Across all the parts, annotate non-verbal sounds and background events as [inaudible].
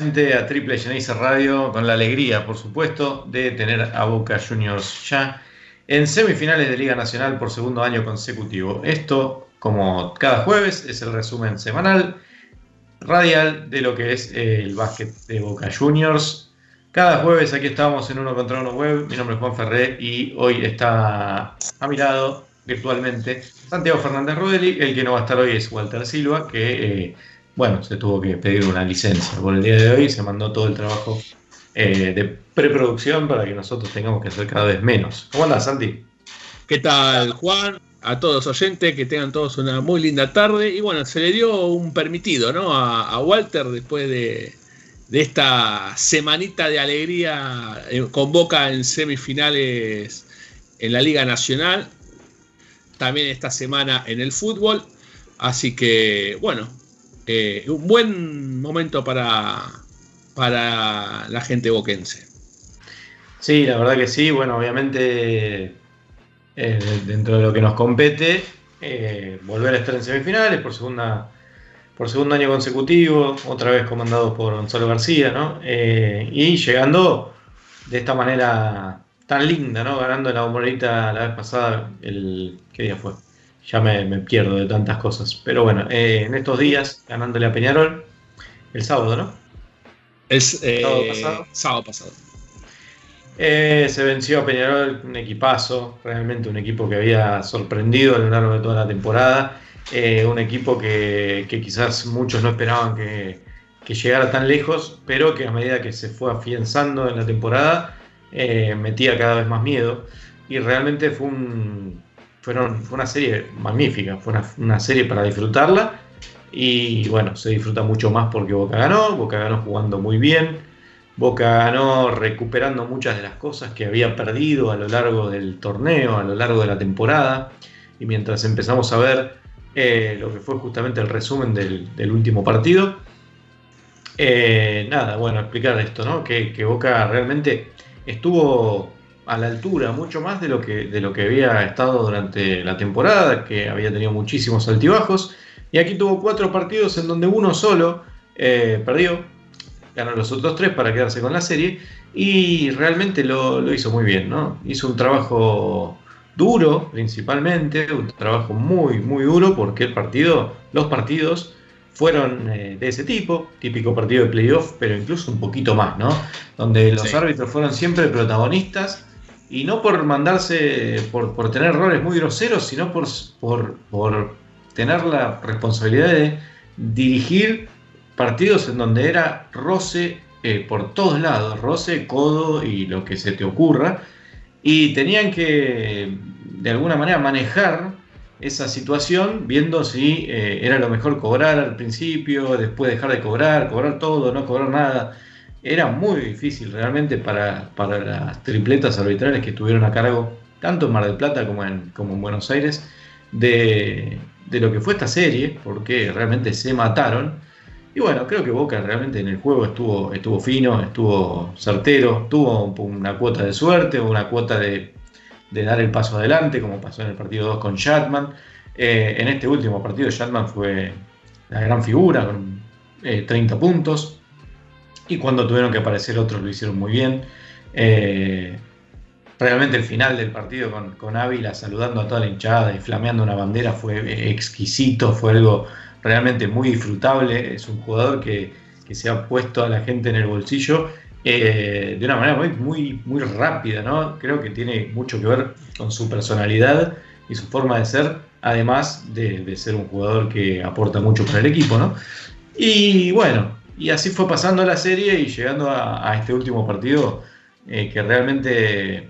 A Triple Genesis Radio, con la alegría, por supuesto, de tener a Boca Juniors ya en semifinales de Liga Nacional por segundo año consecutivo. Esto, como cada jueves, es el resumen semanal, radial, de lo que es el básquet de Boca Juniors. Cada jueves aquí estamos en Uno contra Uno Web. Mi nombre es Juan Ferré y hoy está a mi lado virtualmente Santiago Fernández Rodeli. El que no va a estar hoy es Walter Silva, que eh, bueno, se tuvo que pedir una licencia por el día de hoy, se mandó todo el trabajo eh, de preproducción para que nosotros tengamos que hacer cada vez menos. ¿Cómo andas, Santi? ¿Qué tal, Juan? A todos los oyentes, que tengan todos una muy linda tarde. Y bueno, se le dio un permitido, ¿no? A, Walter después de, esta semanita de alegría eh, con Boca en semifinales en la Liga Nacional. También esta semana en el fútbol. Así que, bueno, eh, un buen momento para, para la gente boquense. Sí, la verdad que sí. Bueno, obviamente eh, dentro de lo que nos compete, eh, volver a estar en semifinales por segunda por segundo año consecutivo, otra vez comandado por Gonzalo García, ¿no? y llegando de esta manera tan linda, ¿no? Ganando la bombonita la vez pasada, el ¿qué día fue? Ya me, pierdo de tantas cosas. Pero bueno, eh, en estos días, ganándole a Peñarol, el sábado, ¿no? Es eh, sábado pasado. Eh, se venció a Peñarol, un equipazo, realmente un equipo que había sorprendido a lo largo de toda la temporada. un equipo que, quizás muchos no esperaban que, que, llegara tan lejos, pero que a medida que se fue afianzando en la temporada, metía cada vez más miedo. Y realmente fue un, fueron, fue una serie magnífica, fue una, serie para disfrutarla. Y bueno, se disfruta mucho más porque Boca ganó, Boca ganó jugando muy bien, Boca ganó recuperando muchas de las cosas que había perdido a lo largo del torneo, a lo largo de la temporada. Y mientras empezamos a ver eh, lo que fue justamente el resumen del, último partido, eh, nada, bueno, explicar esto, ¿no? Que, que Boca realmente estuvo a la altura, mucho más de lo que, de lo que había estado durante la temporada, que había tenido muchísimos altibajos. Y aquí tuvo cuatro partidos en donde uno solo eh, perdió, ganó los otros tres para quedarse con la serie y realmente lo, hizo muy bien, ¿no? Hizo un trabajo duro principalmente, un trabajo muy, muy duro porque el partido, los partidos fueron eh, de ese tipo, típico partido de playoff, pero incluso un poquito más, ¿no? Donde los árbitros fueron siempre protagonistas y no por mandarse, por, tener errores muy groseros, sino por, por, tener la responsabilidad de dirigir partidos en donde era roce eh, por todos lados, roce, codo y lo que se te ocurra, y tenían que de alguna manera manejar esa situación viendo si eh, era lo mejor cobrar al principio, después dejar de cobrar, cobrar todo, no cobrar nada era muy difícil realmente para, las tripletas arbitrales que estuvieron a cargo, tanto en Mar del Plata como en, como en Buenos Aires, de, lo que fue esta serie, porque realmente se mataron. Y bueno, creo que Boca realmente en el juego estuvo, estuvo fino, estuvo certero, tuvo una cuota de suerte, una cuota de, dar el paso adelante, como pasó en el partido 2 con Shatman. Eh, en este último partido, Shatman fue la gran figura, con 30 eh, puntos y cuando tuvieron que aparecer otros lo hicieron muy bien. Eh, realmente el final del partido con, Ávila saludando a toda la hinchada y flameando una bandera fue exquisito, fue algo realmente muy disfrutable. Es un jugador que, se ha puesto a la gente en el bolsillo eh, de una manera muy, muy, muy rápida, ¿no? Creo que tiene mucho que ver con su personalidad y su forma de ser, además de, de ser un jugador que aporta mucho para el equipo, ¿no? Y bueno, y así fue pasando la serie y llegando a, este último partido, eh, que realmente,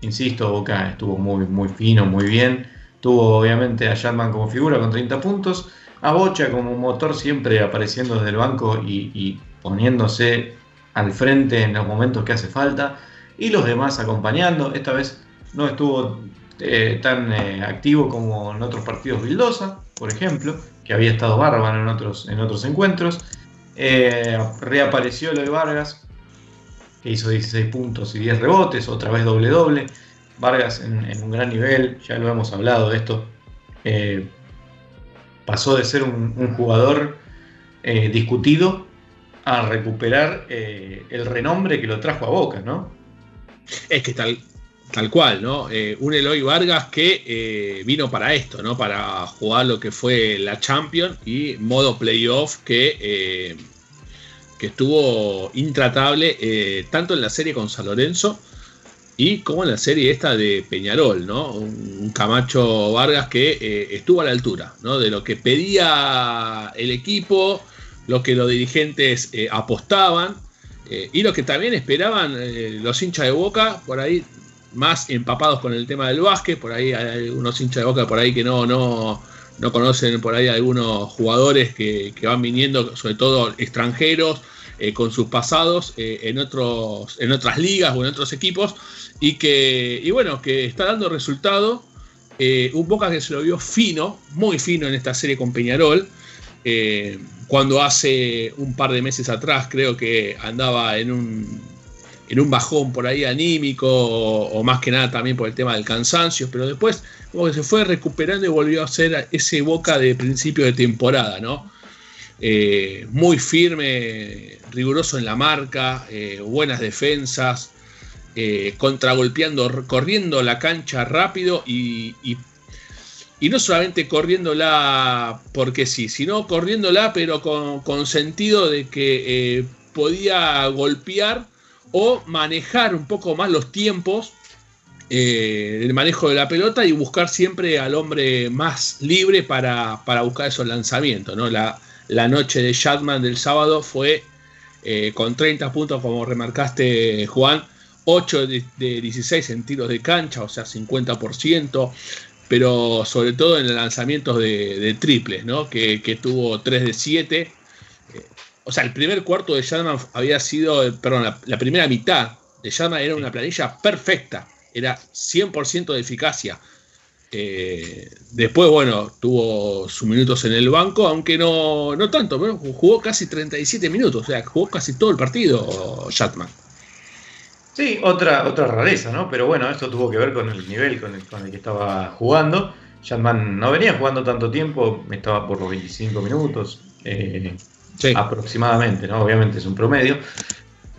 insisto, Boca estuvo muy, muy fino, muy bien. Tuvo obviamente a Shatman como figura con 30 puntos, a Bocha como motor siempre apareciendo desde el banco y, poniéndose al frente en los momentos que hace falta. y los demás acompañando. Esta vez no estuvo eh, tan eh, activo como en otros partidos Vildosa, por ejemplo, que había estado bárbaro en otros, en otros encuentros. Eh, reapareció lo de Vargas, que hizo 16 puntos y 10 rebotes, otra vez doble doble. Vargas en, un gran nivel, ya lo hemos hablado de esto. pasó de ser un, jugador discutido a recuperar el renombre que lo trajo a Boca, ¿no? Es que tal, Tal cual, ¿no? Eh, un Eloy Vargas que eh, vino para esto, ¿no? Para jugar lo que fue la Champions y modo playoff que, eh, que estuvo intratable tanto en la serie con San Lorenzo y como en la serie esta de Peñarol, ¿no? Un, Camacho Vargas que estuvo a la altura, ¿no? De lo que pedía el equipo, lo que los dirigentes apostaban. y lo que también esperaban los hinchas de Boca, por ahí más empapados con el tema del básquet. Por ahí hay algunos hinchas de boca por ahí que no, no, no conocen por ahí algunos jugadores que, van viniendo, sobre todo extranjeros, eh, con sus pasados eh, en, otros, en otras ligas o en otros equipos. Y que, y bueno, que está dando resultado. Eh, un Boca que se lo vio fino, muy fino en esta serie con Peñarol. cuando hace un par de meses atrás creo que andaba en un en un bajón por ahí anímico o, más que nada también por el tema del cansancio, pero después como que se fue recuperando y volvió a ser ese boca de principio de temporada, ¿no? Eh, muy firme, riguroso en la marca, eh, buenas defensas, eh, contragolpeando, corriendo la cancha rápido y, y, no solamente corriéndola porque sí, sino corriéndola pero con sentido de que podía golpear o manejar un poco más los tiempos eh, del manejo de la pelota y buscar siempre al hombre más libre para, buscar esos lanzamientos. ¿no? La, noche de Shatman del sábado fue eh, con 30 puntos, como remarcaste, Juan, 8 de, 16 en tiros de cancha, o sea, 50%, pero sobre todo en lanzamientos de, triples, ¿no? que, que tuvo 3 de 7 o sea, el primer cuarto de Shatman había sido, perdón, la, primera mitad de Shatman era una planilla perfecta, era 100% de eficacia. Eh, después, bueno, tuvo sus minutos en el banco, aunque no, no tanto, pero jugó casi 37 minutos, o sea, jugó casi todo el partido Shatman. Sí, otra, otra rareza, ¿no? Pero bueno, esto tuvo que ver con el nivel con el, con el que estaba jugando. Shatman no venía jugando tanto tiempo, estaba por los 25 minutos. Eh, aproximadamente, ¿no? Obviamente es un promedio.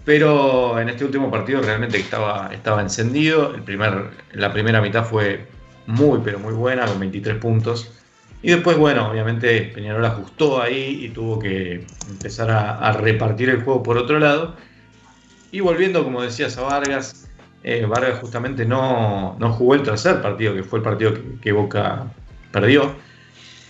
Pero en este último partido realmente estaba, estaba encendido. El primer, la primera mitad fue muy, pero muy buena, con 23 puntos. Y después, bueno, obviamente Peñarol ajustó ahí y tuvo que empezar a, repartir el juego por otro lado. Y volviendo, como decías, a Vargas, eh, Vargas justamente no, no, jugó el tercer partido, que fue el partido que Boca perdió.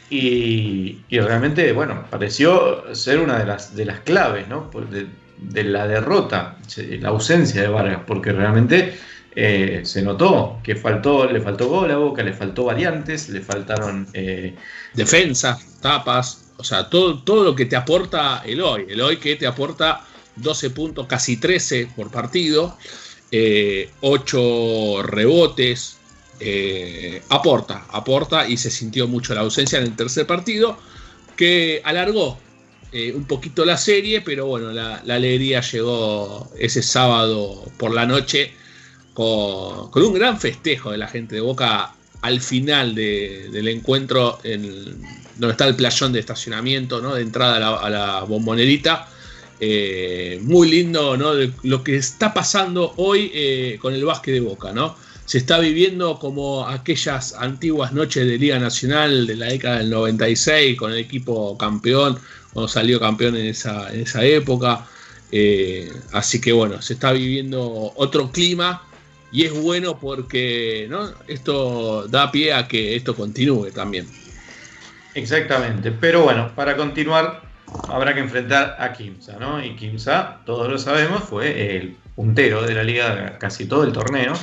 Y, realmente, bueno, pareció ser una de las, de las claves ¿no? de, la derrota, la ausencia de Vargas, porque realmente eh, se notó que faltó, le faltó gol a Boca, le faltó variantes, le faltaron... Eh, Defensa, tapas, o sea, todo, todo lo que te aporta el hoy, el hoy que te aporta 12 puntos, casi 13 por partido, 8 eh, rebotes, eh, aporta, aporta y se sintió mucho la ausencia en el tercer partido, que alargó eh, un poquito la serie, pero bueno, la, alegría llegó ese sábado por la noche con, un gran festejo de la gente de Boca al final del encuentro, en, donde está el playón de estacionamiento, ¿no? de entrada a la, bombonerita. Eh, muy lindo ¿no? lo que está pasando hoy con el básquet de Boca, ¿no? Se está viviendo como aquellas antiguas noches de Liga Nacional de la década del 96 con el equipo campeón, cuando salió campeón en esa, en esa época. Eh, así que bueno, se está viviendo otro clima y es bueno porque ¿no? esto da pie a que esto continúe también. Exactamente, pero bueno, para continuar habrá que enfrentar a Kimsa, ¿no? Y Kimsa, todos lo sabemos, fue el puntero de la liga casi todo el torneo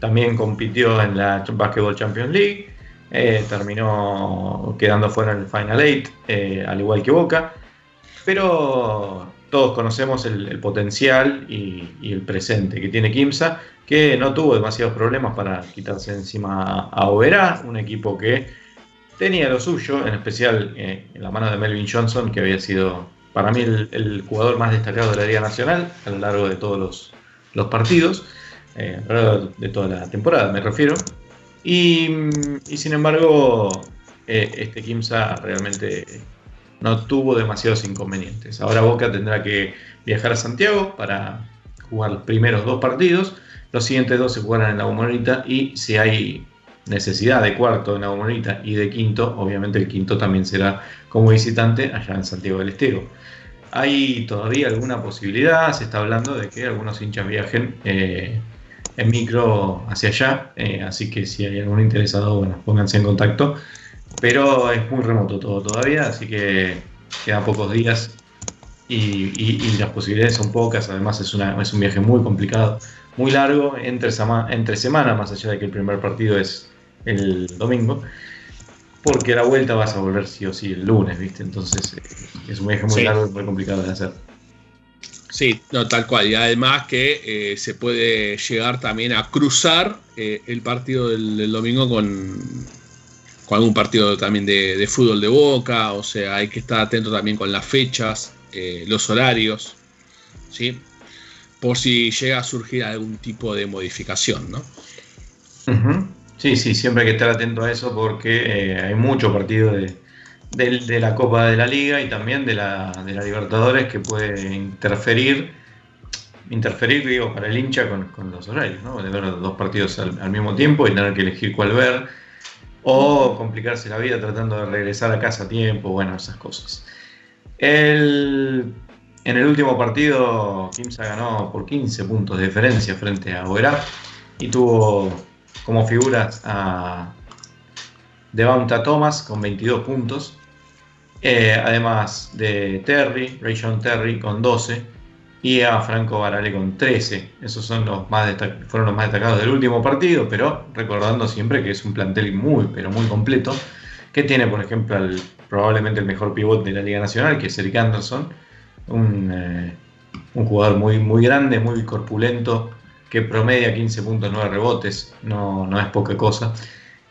también compitió en la Basketball Champions League. Eh, terminó quedando fuera en el Final Eight, eh, al igual que Boca. Pero todos conocemos el, potencial y, el presente que tiene Kimsa, que no tuvo demasiados problemas para quitarse encima a Oberá, un equipo que tenía lo suyo, en especial eh, en la mano de Melvin Johnson, que había sido para mí el, jugador más destacado de la Liga Nacional a lo largo de todos los, partidos, eh, de toda la temporada me refiero. Y, sin embargo, eh, este Kimsa realmente no tuvo demasiados inconvenientes. Ahora Boca tendrá que viajar a Santiago para jugar los primeros dos partidos. Los siguientes dos se jugarán en la Bombonita y si hay necesidad de cuarto en la Bombonita y de quinto, obviamente el quinto también será como visitante allá en Santiago del Estero. Hay todavía alguna posibilidad, se está hablando de que algunos hinchas viajen eh, en micro hacia allá, eh, así que si hay algún interesado, bueno, pónganse en contacto pero es muy remoto todo todavía, así que quedan pocos días y, las posibilidades son pocas. Además, es, una, es un viaje muy complicado, muy largo, entre, entre semana, más allá de que el primer partido es el domingo. Porque la vuelta vas a volver sí o sí el lunes, ¿viste? Entonces eh, es un viaje muy largo y muy complicado de hacer. Sí, no, tal cual. Y además que eh, se puede llegar también a cruzar eh, el partido del, domingo con, algún partido también de, fútbol de boca, o sea, hay que estar atento también con las fechas, eh, los horarios, ¿sí? Por si llega a surgir algún tipo de modificación, ¿no? Sí, sí, siempre hay que estar atento a eso porque hay muchos partidos de, la Copa de la Liga y también de la, de la Libertadores que puede interferir, interferir, digo, para el hincha con, los horarios, ¿no? De ver dos partidos al, mismo tiempo y tener que elegir cuál ver o complicarse la vida tratando de regresar a casa a tiempo, bueno, esas cosas. en el último partido, Kimsa ganó por 15 puntos de diferencia frente a Oberá y tuvo como figuras a Devonta Thomas con 22 puntos, eh, además de Terry, Rayshon Terry con 12 y a Franco Barale con 13. Esos son los más fueron los más destacados del último partido, pero recordando siempre que es un plantel muy, pero muy completo, que tiene, por ejemplo, probablemente el mejor pivot de la Liga Nacional, que es Eric Anderson, un, eh, jugador muy, muy grande, muy corpulento, que promedia 15.9 rebotes, no, no es poca cosa.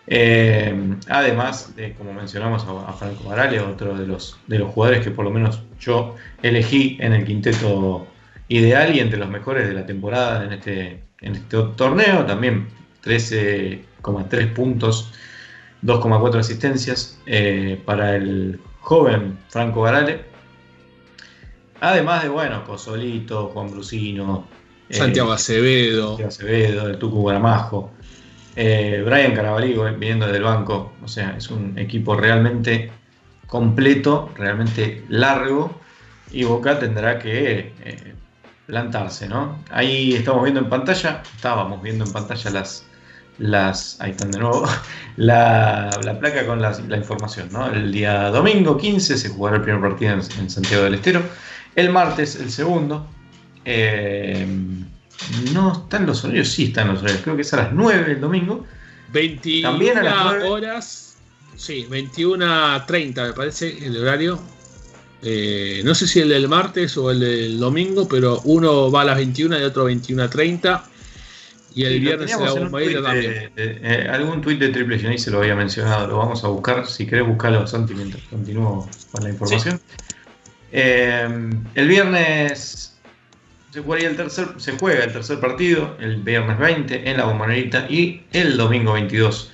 Eh, además de, como mencionamos, a, Franco Barale, otro de los, de los jugadores que por lo menos yo elegí en el quinteto ideal y entre los mejores de la temporada en este, en este torneo. También 13,3 puntos, 2,4 asistencias eh, para el joven Franco Garale. Además de, bueno, Cosolito, Juan Brusino, eh, Santiago Acevedo, Santiago Acevedo, el Tucu Guaramajo, eh, Brian Carabaligo viniendo del banco. O sea, es un equipo realmente completo, realmente largo. Y Boca tendrá que plantarse, ¿no? Ahí estamos viendo en pantalla, estábamos viendo en pantalla las, las ahí están de nuevo, [laughs] la, placa con la, información, ¿no? El día domingo 15 se jugará el primer partido en, Santiago del Estero, el martes el segundo, eh, no están los horarios, sí están los horarios, creo que es a las 9 el domingo. 21 También a las horas, sí, 21.30 me parece el horario, eh, no sé si el del martes o el del domingo, pero uno va a las 21 y otro 21 a 30. Y el viernes será un también. Eh, algún tuit de Triple Geni se lo había mencionado, lo vamos a buscar. Si querés buscarlo, Santi, mientras continúo con la información. Eh, el viernes se, el tercer, se juega el tercer partido, el viernes 20 en la Bombonerita y el domingo 22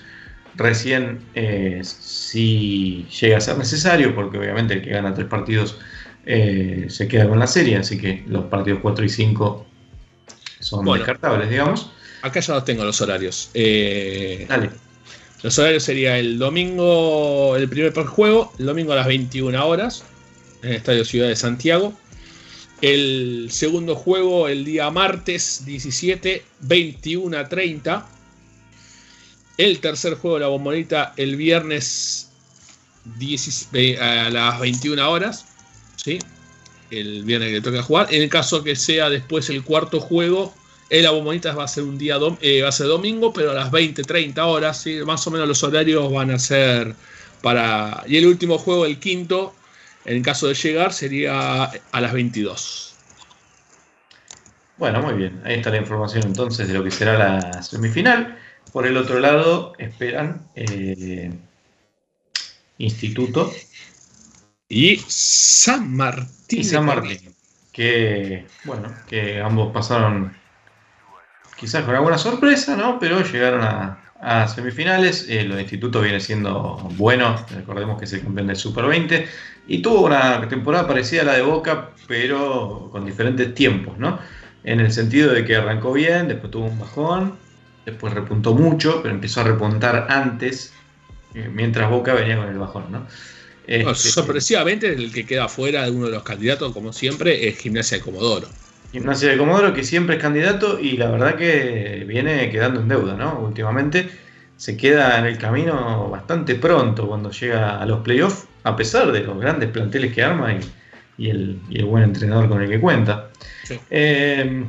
recién eh, si llega a ser necesario, porque obviamente el que gana tres partidos eh, se queda con la serie, así que los partidos 4 y 5 son descartables, digamos. Acá ya los tengo los horarios. Eh, los horarios sería el domingo, el primer juego, el domingo a las 21 horas, en el Estadio Ciudad de Santiago. El segundo juego el día martes 17, 21 a 30 el tercer juego de la bombonita el viernes a las 21 horas. ¿sí? El viernes que le toca jugar. En el caso que sea después el cuarto juego, en la bombonita va a ser un día eh, va a ser domingo, pero a las 20, 30 horas. ¿sí? Más o menos los horarios van a ser para. Y el último juego, el quinto, En caso de llegar sería a las 22. Bueno, muy bien. Ahí está la información entonces de lo que será la semifinal. Por el otro lado, esperan eh, Instituto y San Martín. Y San Martín. Que, bueno, que ambos pasaron quizás con alguna sorpresa, ¿no? Pero llegaron a, semifinales. Eh, los institutos viene siendo bueno. Recordemos que se campeón del Super 20. Y tuvo una temporada parecida a la de Boca, pero con diferentes tiempos, ¿no? En el sentido de que arrancó bien, después tuvo un bajón, después repuntó mucho, pero empezó a repuntar antes, eh, mientras Boca venía con el bajón, ¿no? Este, sorpresivamente, el que queda fuera de uno de los candidatos, como siempre, es Gimnasia de Comodoro. Gimnasia de Comodoro, que siempre es candidato y la verdad que viene quedando en deuda, ¿no? Últimamente se queda en el camino bastante pronto cuando llega a los playoffs, a pesar de los grandes planteles que arma y, el, buen entrenador con el que cuenta. Eh,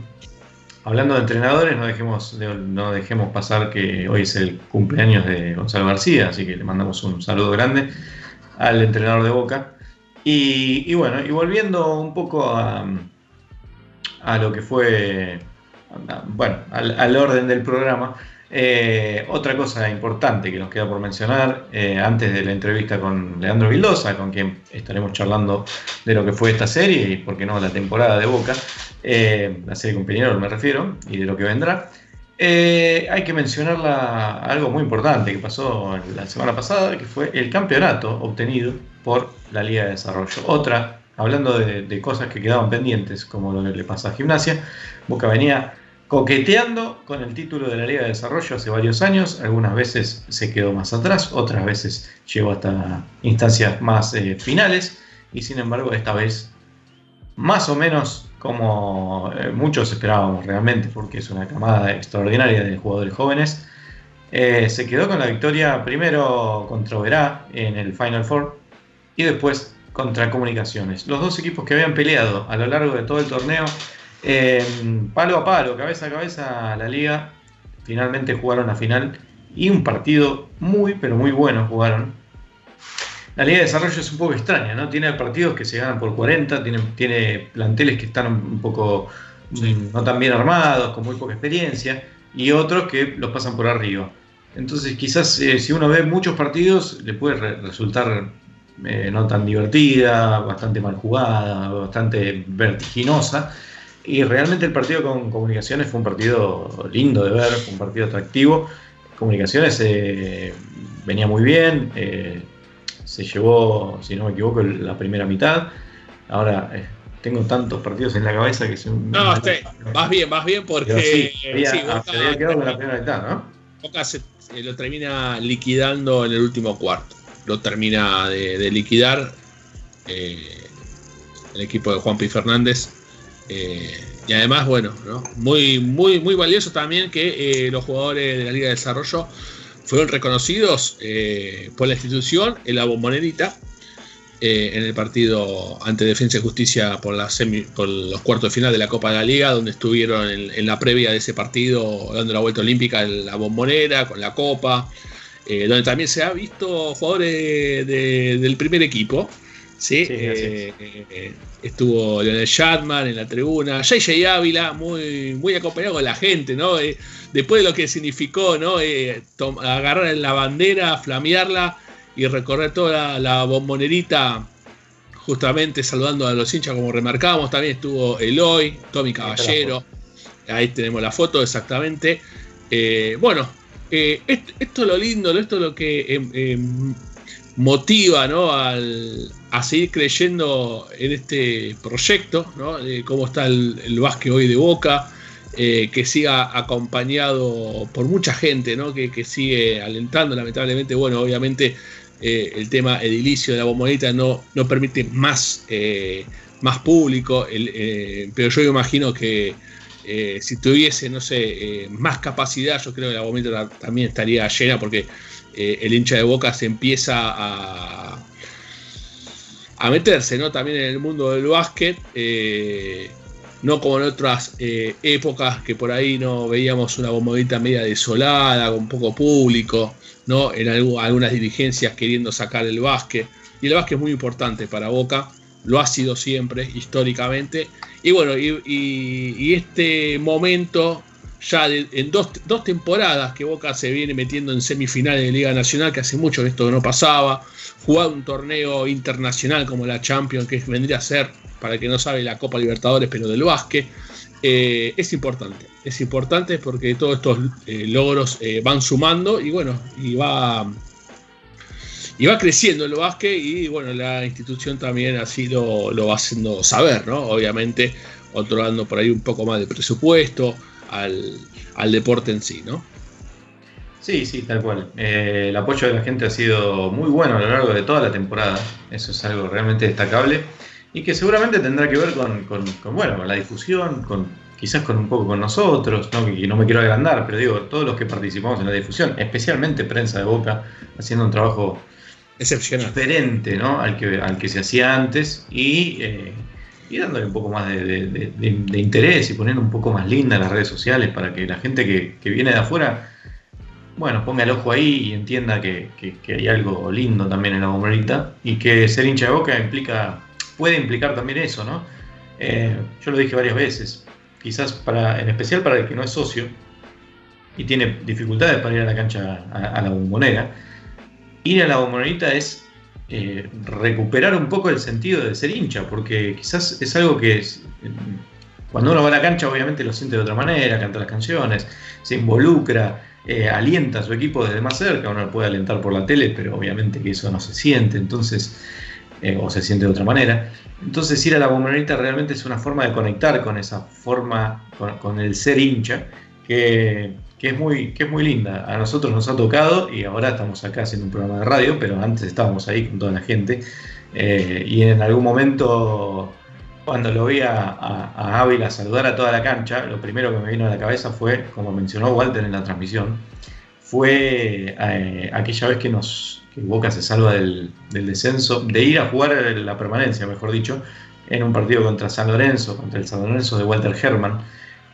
hablando de entrenadores, no dejemos, no dejemos pasar que hoy es el cumpleaños de Gonzalo García, así que le mandamos un saludo grande al entrenador de Boca. Y, bueno, y volviendo un poco a, a lo que fue, bueno, al, orden del programa, eh, otra cosa importante que nos queda por mencionar, eh, antes de la entrevista con Leandro Vildosa, con quien estaremos charlando de lo que fue esta serie y, por qué no, la temporada de Boca, eh, la serie con Peñarol me refiero, y de lo que vendrá. Eh, hay que mencionar algo muy importante que pasó la semana pasada, que fue el campeonato obtenido por la Liga de Desarrollo. Otra, hablando de, cosas que quedaban pendientes, como lo que le pasa a Gimnasia, Boca venía coqueteando con el título de la Liga de Desarrollo hace varios años, algunas veces se quedó más atrás, otras veces llegó hasta instancias más eh, finales, y sin embargo esta vez más o menos como eh, muchos esperábamos realmente, porque es una camada extraordinaria de jugadores jóvenes. Eh, se quedó con la victoria primero contra Verá en el Final Four y después contra Comunicaciones. Los dos equipos que habían peleado a lo largo de todo el torneo, palo a palo, cabeza a cabeza, la liga, finalmente jugaron la final y un partido muy, pero muy bueno jugaron la Liga de Desarrollo es un poco extraña, ¿no? Tiene partidos que se ganan por 40, tiene, tiene planteles que están un poco no tan bien armados, con muy poca experiencia, y otros que los pasan por arriba. Entonces, quizás eh, si uno ve muchos partidos, le puede resultar eh, no tan divertida, bastante mal jugada, bastante vertiginosa. Y realmente el partido con Comunicaciones fue un partido lindo de ver, un partido atractivo. Comunicaciones eh, venía muy bien se llevó, si no me equivoco, la primera mitad. Ahora eh, tengo tantos partidos en la cabeza que son. No, vas bien, vas bien porque. Sí, había, quedado en la primera mitad, ¿no? Boca eh, lo termina liquidando en el último cuarto. Lo termina de, liquidar eh, el equipo de Juan P. Fernández. y además, bueno, ¿no? muy, muy, muy valioso también que los jugadores de la Liga de Desarrollo fueron reconocidos eh, por la institución en la bombonerita eh, en el partido ante Defensa y Justicia por, la por los cuartos de final de la Copa de la Liga, donde estuvieron en, la previa de ese partido dando la vuelta olímpica en la bombonera con la Copa, eh, donde también se ha visto jugadores del primer equipo. ¿sí? estuvo Leonel Shatman en la tribuna, JJ Ávila, muy, muy acompañado con la gente, ¿no? después de lo que significó ¿no? Eh, agarrar la bandera, flamearla y recorrer toda la, bombonerita, justamente saludando a los hinchas como remarcábamos, también estuvo Eloy, Tommy Caballero, ahí tenemos la foto exactamente. Eh, bueno, eh, esto, es lo lindo, esto es lo que em, em, motiva ¿no? a seguir creyendo en este proyecto, ¿no? cómo está el, el básquet hoy de Boca, eh, que siga acompañado por mucha gente, ¿no? que, sigue alentando, lamentablemente, bueno, obviamente eh, el tema edilicio de la bomboneta no, no permite más, más público, pero yo imagino que si tuviese, no sé, más capacidad, yo creo que la bomboneta también estaría llena porque el hincha de boca se empieza a, a meterse, ¿no? También en el mundo del básquet no como en otras eh, épocas que por ahí no veíamos una bombonita media desolada, con poco público, ¿no? en algunas dirigencias queriendo sacar el básquet. Y el básquet es muy importante para Boca, lo ha sido siempre, históricamente. Y bueno, y, este momento, ya en dos, temporadas que Boca se viene metiendo en semifinales de Liga Nacional, que hace mucho que esto no pasaba, jugar un torneo internacional como la Champions, que vendría a ser, para el que no sabe, la Copa Libertadores, pero del básquet, eh, es importante. Es importante porque todos estos eh, logros eh, van sumando y bueno, y va y va creciendo el básquet y bueno, la institución también así lo, lo va haciendo saber, ¿no? Obviamente otorgando por ahí un poco más de presupuesto al, deporte en sí, ¿no? Sí, sí, tal cual. Eh, el apoyo de la gente ha sido muy bueno a lo largo de toda la temporada. Eso es algo realmente destacable y que seguramente tendrá que ver con, bueno, con la difusión, con quizás con un poco con nosotros, ¿no? y no me quiero agrandar, pero digo, todos los que participamos en la difusión, especialmente prensa de Boca, haciendo un trabajo excepcional. Diferente ¿no? al, que, al que se hacía antes y, eh, y dándole un poco más de, interés y poniendo un poco más linda las redes sociales para que la gente que, viene de afuera, bueno, ponga el ojo ahí y entienda que, hay algo lindo también en la bomberita y que ser hincha de boca implica, puede implicar también eso, ¿no? Eh, yo lo dije varias veces, quizás para, en especial para el que no es socio y tiene dificultades para ir a la cancha a la bombonera, ir a la bombonera es eh, recuperar un poco el sentido de ser hincha, porque quizás es algo que es, cuando uno va a la cancha obviamente lo siente de otra manera, canta las canciones, se involucra, eh, alienta a su equipo desde más cerca, uno lo puede alentar por la tele, pero obviamente que eso no se siente, entonces, eh, o se siente de otra manera. Entonces ir a la bombonera realmente es una forma de conectar con esa forma, con el ser hincha, que que es muy, es muy linda. A nosotros nos ha tocado y ahora estamos acá haciendo un programa de radio, pero antes estábamos ahí con toda la gente. Eh, y en algún momento, cuando lo vi a, a, Ávila saludar a toda la cancha, lo primero que me vino a la cabeza fue, como mencionó Walter en la transmisión, fue eh, aquella vez que nos que Boca se salva del, del, descenso, de ir a jugar la permanencia, mejor dicho, en un partido contra San Lorenzo, contra el San Lorenzo de Walter Herman,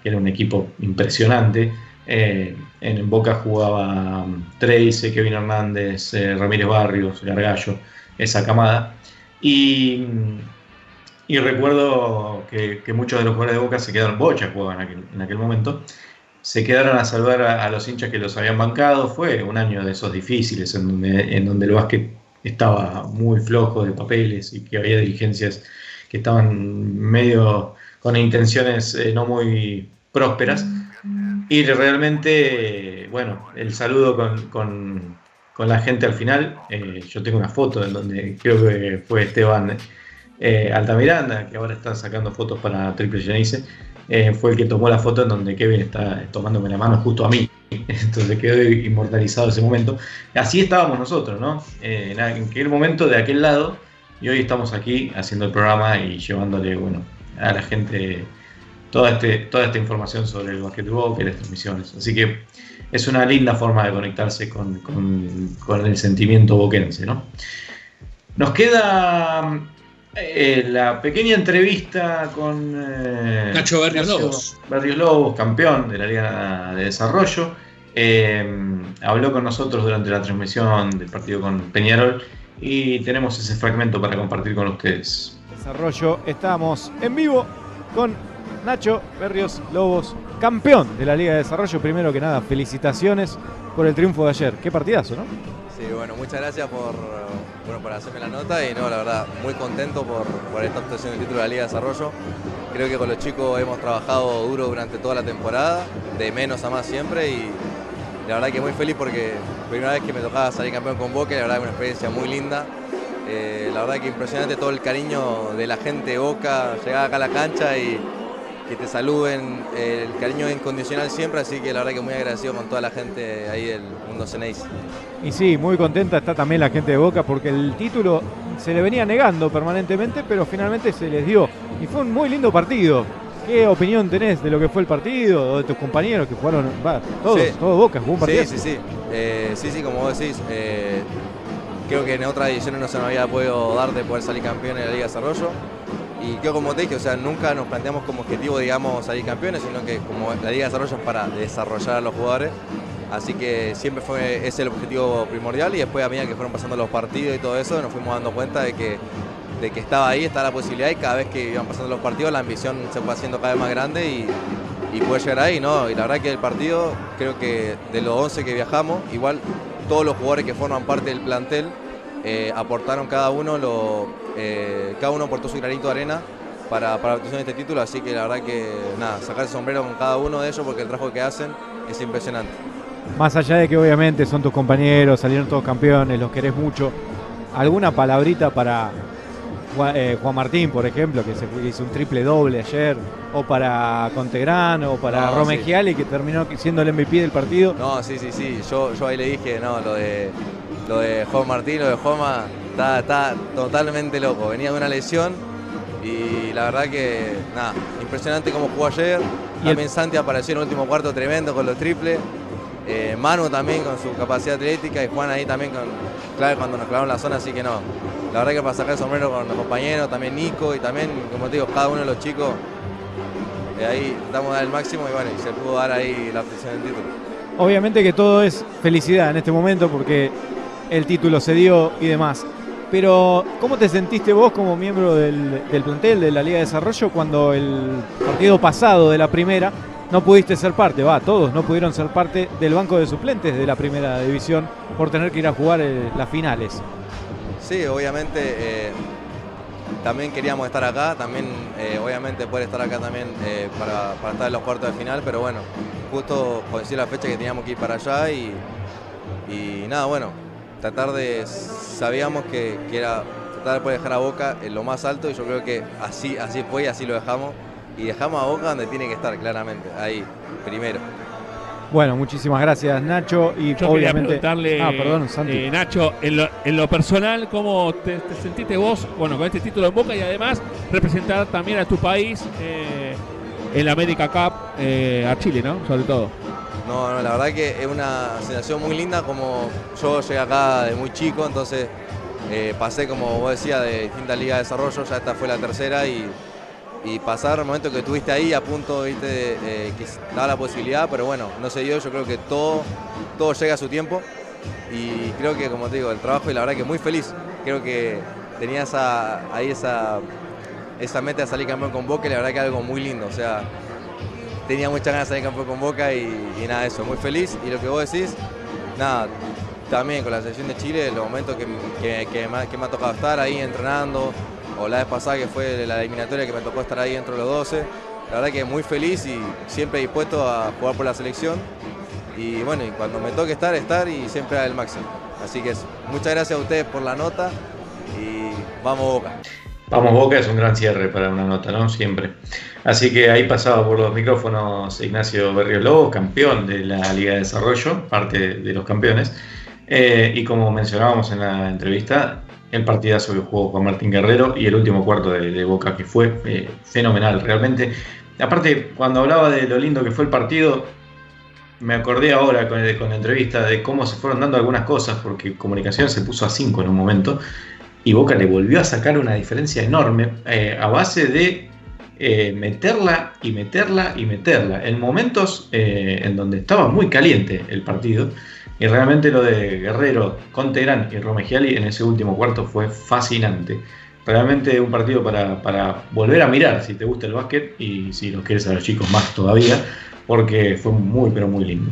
que era un equipo impresionante. Eh, en Boca jugaba Trace, Kevin Hernández, eh, Ramírez Barrios, Gargallo, esa camada. Y, y recuerdo que, muchos de los jugadores de Boca se quedaron, Bocha jugaban en aquel, momento, se quedaron a salvar a, los hinchas que los habían bancado. Fue un año de esos difíciles en donde, en donde el básquet estaba muy flojo de papeles y que había dirigencias que estaban medio con intenciones eh, no muy prósperas. Y realmente, bueno, el saludo con, la gente al final. Eh, yo tengo una foto en donde creo que fue Esteban eh, Altamiranda, que ahora está sacando fotos para Triple Genice. Eh, fue el que tomó la foto en donde Kevin está tomándome la mano justo a mí. [laughs] Entonces quedó inmortalizado ese momento. Así estábamos nosotros, ¿no? en aquel momento de aquel lado. Y hoy estamos aquí haciendo el programa y llevándole, bueno, a la gente toda, este, toda esta información sobre el basquetbol y las transmisiones. Así que es una linda forma de conectarse con, el sentimiento boquense. ¿no? Nos queda eh, la pequeña entrevista con eh, Nacho Berrios Lobos. Berrios Lobos, campeón de la Liga de Desarrollo. Eh, habló con nosotros durante la transmisión del partido con Peñarol y tenemos ese fragmento para compartir con ustedes. Desarrollo, estamos en vivo con Nacho Berrios Lobos, campeón de la Liga de Desarrollo. Primero que nada, felicitaciones por el triunfo de ayer. Qué partidazo, ¿no? Sí, bueno, muchas gracias por, bueno, por hacerme la nota y no, la verdad, muy contento por, por esta obtención del título de la Liga de Desarrollo. Creo que con los chicos hemos trabajado duro durante toda la temporada, de menos a más siempre y la verdad que muy feliz porque primera vez que me tocaba salir campeón con Boca, la verdad que una experiencia muy linda. Eh, la verdad que impresionante todo el cariño de la gente Boca, llegar acá a la cancha y que te saluden, el cariño incondicional siempre, así que la verdad que muy agradecido con toda la gente ahí del mundo Ceneis. Y sí, muy contenta está también la gente de Boca porque el título se le venía negando permanentemente, pero finalmente se les dio. Y fue un muy lindo partido. ¿Qué opinión tenés de lo que fue el partido, o de tus compañeros que jugaron, todos, todos Boca, jugó un partido? Sí, sí, sí. Eh, sí, sí, como vos decís, eh, creo que en otras ediciones no se nos había podido dar de poder salir campeón en la Liga de Desarrollo. Y yo como te dije, o sea, nunca nos planteamos como objetivo, digamos, salir campeones, sino que como la Liga de Desarrollo es para desarrollar a los jugadores, así que siempre fue ese el objetivo primordial y después a medida que fueron pasando los partidos y todo eso, nos fuimos dando cuenta de que, de que estaba ahí, estaba la posibilidad y cada vez que iban pasando los partidos la ambición se fue haciendo cada vez más grande y, y llegar ahí, ¿no? Y la verdad que el partido, creo que de los 11 que viajamos, igual todos los jugadores que forman parte del plantel eh, aportaron cada uno, lo, eh, cada uno aportó su granito de arena para, para la obtención de este título, así que la verdad que nada, sacar el sombrero con cada uno de ellos porque el trabajo que hacen es impresionante. Más allá de que obviamente son tus compañeros, salieron todos campeones, los querés mucho, ¿alguna palabrita para Juan, eh, Juan Martín, por ejemplo, que se hizo un triple doble ayer, o para Contegrán, o para No, Romegiali, que terminó siendo el MVP del partido? No, sí, sí, sí, yo, yo ahí le dije, no, lo de, lo de Juan Martín, lo de Joma, está, está totalmente loco, venía de una lesión y la verdad que, nada, impresionante cómo jugó ayer, también Santi apareció en el último cuarto tremendo con los triples, eh, Manu también con su capacidad atlética y Juan ahí también con clave cuando nos clavaron la zona, así que no. La verdad que para sacar el sombrero con los compañeros, también Nico y también, como te digo, cada uno de los chicos, eh, ahí dar el máximo y bueno, y se pudo dar ahí la obtención del título. Obviamente que todo es felicidad en este momento porque el título se dio y demás. Pero, ¿cómo te sentiste vos como miembro del, del plantel de la Liga de Desarrollo cuando el partido pasado de la primera no pudiste ser parte? Va, todos no pudieron ser parte del banco de suplentes de la primera división por tener que ir a jugar eh, las finales. Sí, obviamente eh, también queríamos estar acá, también eh, obviamente poder estar acá también eh, para, para estar en los cuartos de final, pero bueno, justo coincidió la fecha que teníamos que ir para allá y, y nada, bueno, tratar de, sabíamos que, que era tratar de poder dejar a Boca en lo más alto y yo creo que así, así fue y así lo dejamos y dejamos a Boca donde tiene que estar claramente, ahí, primero. Bueno, muchísimas gracias Nacho y Yo obviamente... preguntarle, Ah, perdón, Santi. eh, Nacho, en lo, en lo personal, ¿cómo te, te sentiste vos bueno, con este título en Boca y además representar también a tu país eh, en la América Cup eh, a Chile, ¿no? Sobre todo. No, no, la verdad que es una sensación muy linda como yo llegué acá de muy chico, entonces eh, pasé, como vos decías, de distintas ligas de desarrollo, ya esta fue la tercera y, y pasar el momento que estuviste ahí a punto, viste, que daba la posibilidad, pero bueno, no se dio, yo creo que todo, todo llega a su tiempo y creo que, como te digo, el trabajo y la verdad que muy feliz, creo que tenía ahí esa, esa meta de salir campeón con Boca y la verdad que algo muy lindo, o sea, tenía muchas ganas de salir campeón con Boca y, nada, eso, muy feliz. Y lo que vos decís, nada, también con la selección de Chile, los momentos que, que, que me, que me ha tocado estar ahí entrenando, o la vez pasada que fue la eliminatoria que me tocó estar ahí dentro de los 12, la verdad que muy feliz y siempre dispuesto a jugar por la selección. Y bueno, y cuando me toque estar, estar y siempre el máximo. Así que muchas gracias a ustedes por la nota y vamos Boca. Vamos Boca es un gran cierre para una nota, ¿no? Siempre. Así que ahí pasaba por los micrófonos Ignacio Berrios Lobo, campeón de la Liga de Desarrollo, parte de los campeones. Eh, y como mencionábamos en la entrevista, el partidazo que jugó Juan Martín Guerrero y el último cuarto de, Boca, que fue eh, fenomenal, realmente. Aparte, cuando hablaba de lo lindo que fue el partido, me acordé ahora con, con la entrevista de cómo se fueron dando algunas cosas, porque Comunicación se puso a 5 en un momento y Boca le volvió a sacar una diferencia enorme eh, a base de eh, meterla y meterla y meterla en momentos eh, en donde estaba muy caliente el partido y realmente lo de Guerrero, Conterán y Romegiali en ese último cuarto fue fascinante. Realmente un partido para, para volver a mirar si te gusta el básquet y si los quieres a los chicos más todavía, porque fue muy pero muy lindo.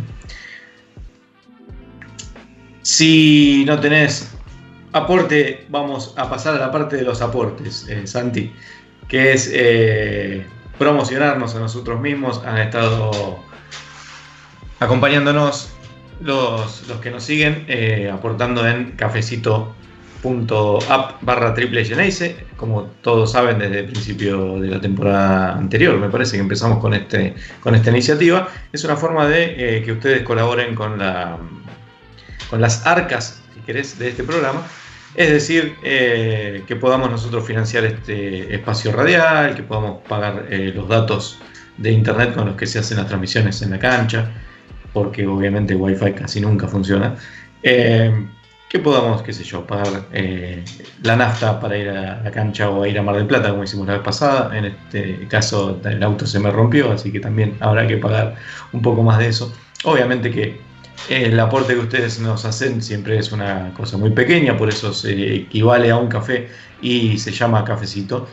Si no tenés aporte, vamos a pasar a la parte de los aportes, eh, Santi, que es eh, promocionarnos a nosotros mismos. Han estado acompañándonos los, los que nos siguen, eh, aportando en cafecito.app barra triple Geneise, como todos saben desde el principio de la temporada anterior, me parece que empezamos con, este, con esta iniciativa. Es una forma de que ustedes colaboren con, la, con las arcas, si querés, de este programa. Es decir, eh, que podamos nosotros financiar este espacio radial, que podamos pagar eh, los datos de internet con los que se hacen las transmisiones en la cancha, porque obviamente Wi-Fi casi nunca funciona. Eh, que podamos, qué sé yo, pagar la nafta para ir a la cancha o ir a Mar del Plata, como hicimos la vez pasada. En este caso, el auto se me rompió, así que también habrá que pagar un poco más de eso. Obviamente que el aporte que ustedes nos hacen siempre es una cosa muy pequeña, por eso se equivale a un café y se llama cafecito.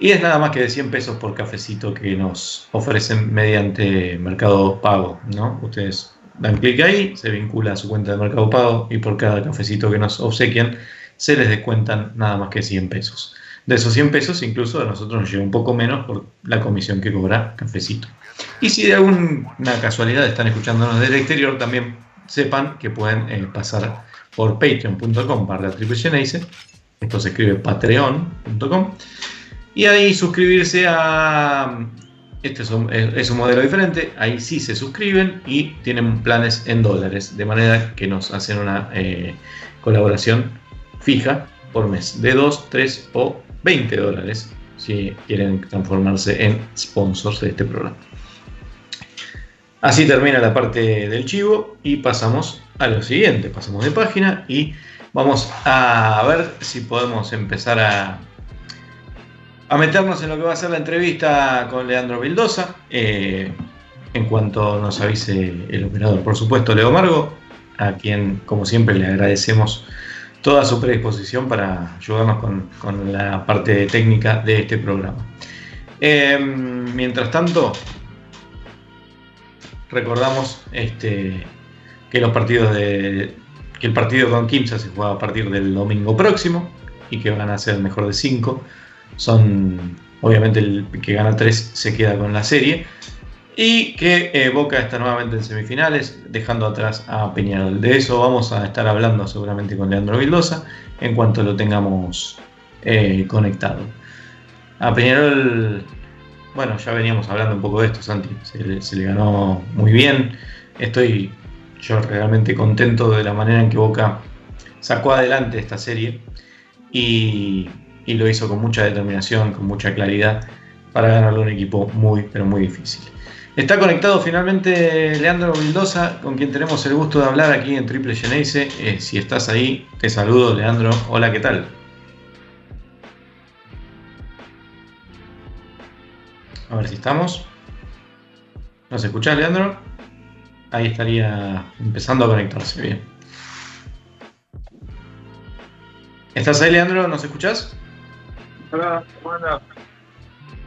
Y es nada más que de 100 pesos por cafecito que nos ofrecen mediante Mercado Pago, ¿no? Ustedes dan clic ahí, se vincula a su cuenta de Mercado Pago y por cada cafecito que nos obsequian se les descuentan nada más que 100 pesos. De esos 100 pesos incluso a nosotros nos llega un poco menos por la comisión que cobra cafecito. Y si de alguna casualidad están escuchándonos del exterior, también sepan que pueden eh, pasar por patreon.com barra esto se escribe patreon.com y ahí suscribirse a este es un, modelo diferente, ahí sí se suscriben y tienen planes en dólares, de manera que nos hacen una eh, colaboración fija por mes, de 2, 3 o 20 dólares, si quieren transformarse en sponsors de este programa. Así termina la parte del chivo y pasamos a lo siguiente, pasamos de página y vamos a ver si podemos empezar a a meternos en lo que va a ser la entrevista con Leandro Vildosa. Eh, en cuanto nos avise el operador, por supuesto, Leo Margo, a quien, como siempre, le agradecemos toda su predisposición para ayudarnos con, la parte técnica de este programa. Em, mientras tanto, recordamos este, que los partidos de que el partido con Kimsa se juega a partir del domingo próximo y que van a ser el mejor de cinco son, obviamente, el que gana 3 se queda con la serie. Y que eh, Boca está nuevamente en semifinales, dejando atrás a Peñarol. De eso vamos a estar hablando seguramente con Leandro Vildosa en cuanto lo tengamos eh, conectado. A Peñarol, bueno, ya veníamos hablando un poco de esto, Santi. Se se le ganó muy bien. Estoy yo realmente contento de la manera en que Boca sacó adelante esta serie. Y lo hizo con mucha determinación, con mucha claridad, para ganarle un equipo muy, pero muy difícil. Está conectado finalmente Leandro Vildosa, con quien tenemos el gusto de hablar aquí en Triple Geneise. Eh, si estás ahí, te saludo, Leandro. Hola, ¿qué tal? A ver si estamos. ¿Nos escuchás, Leandro? Ahí estaría empezando a conectarse bien. ¿Estás ahí, Leandro? ¿Nos escuchás? Hola,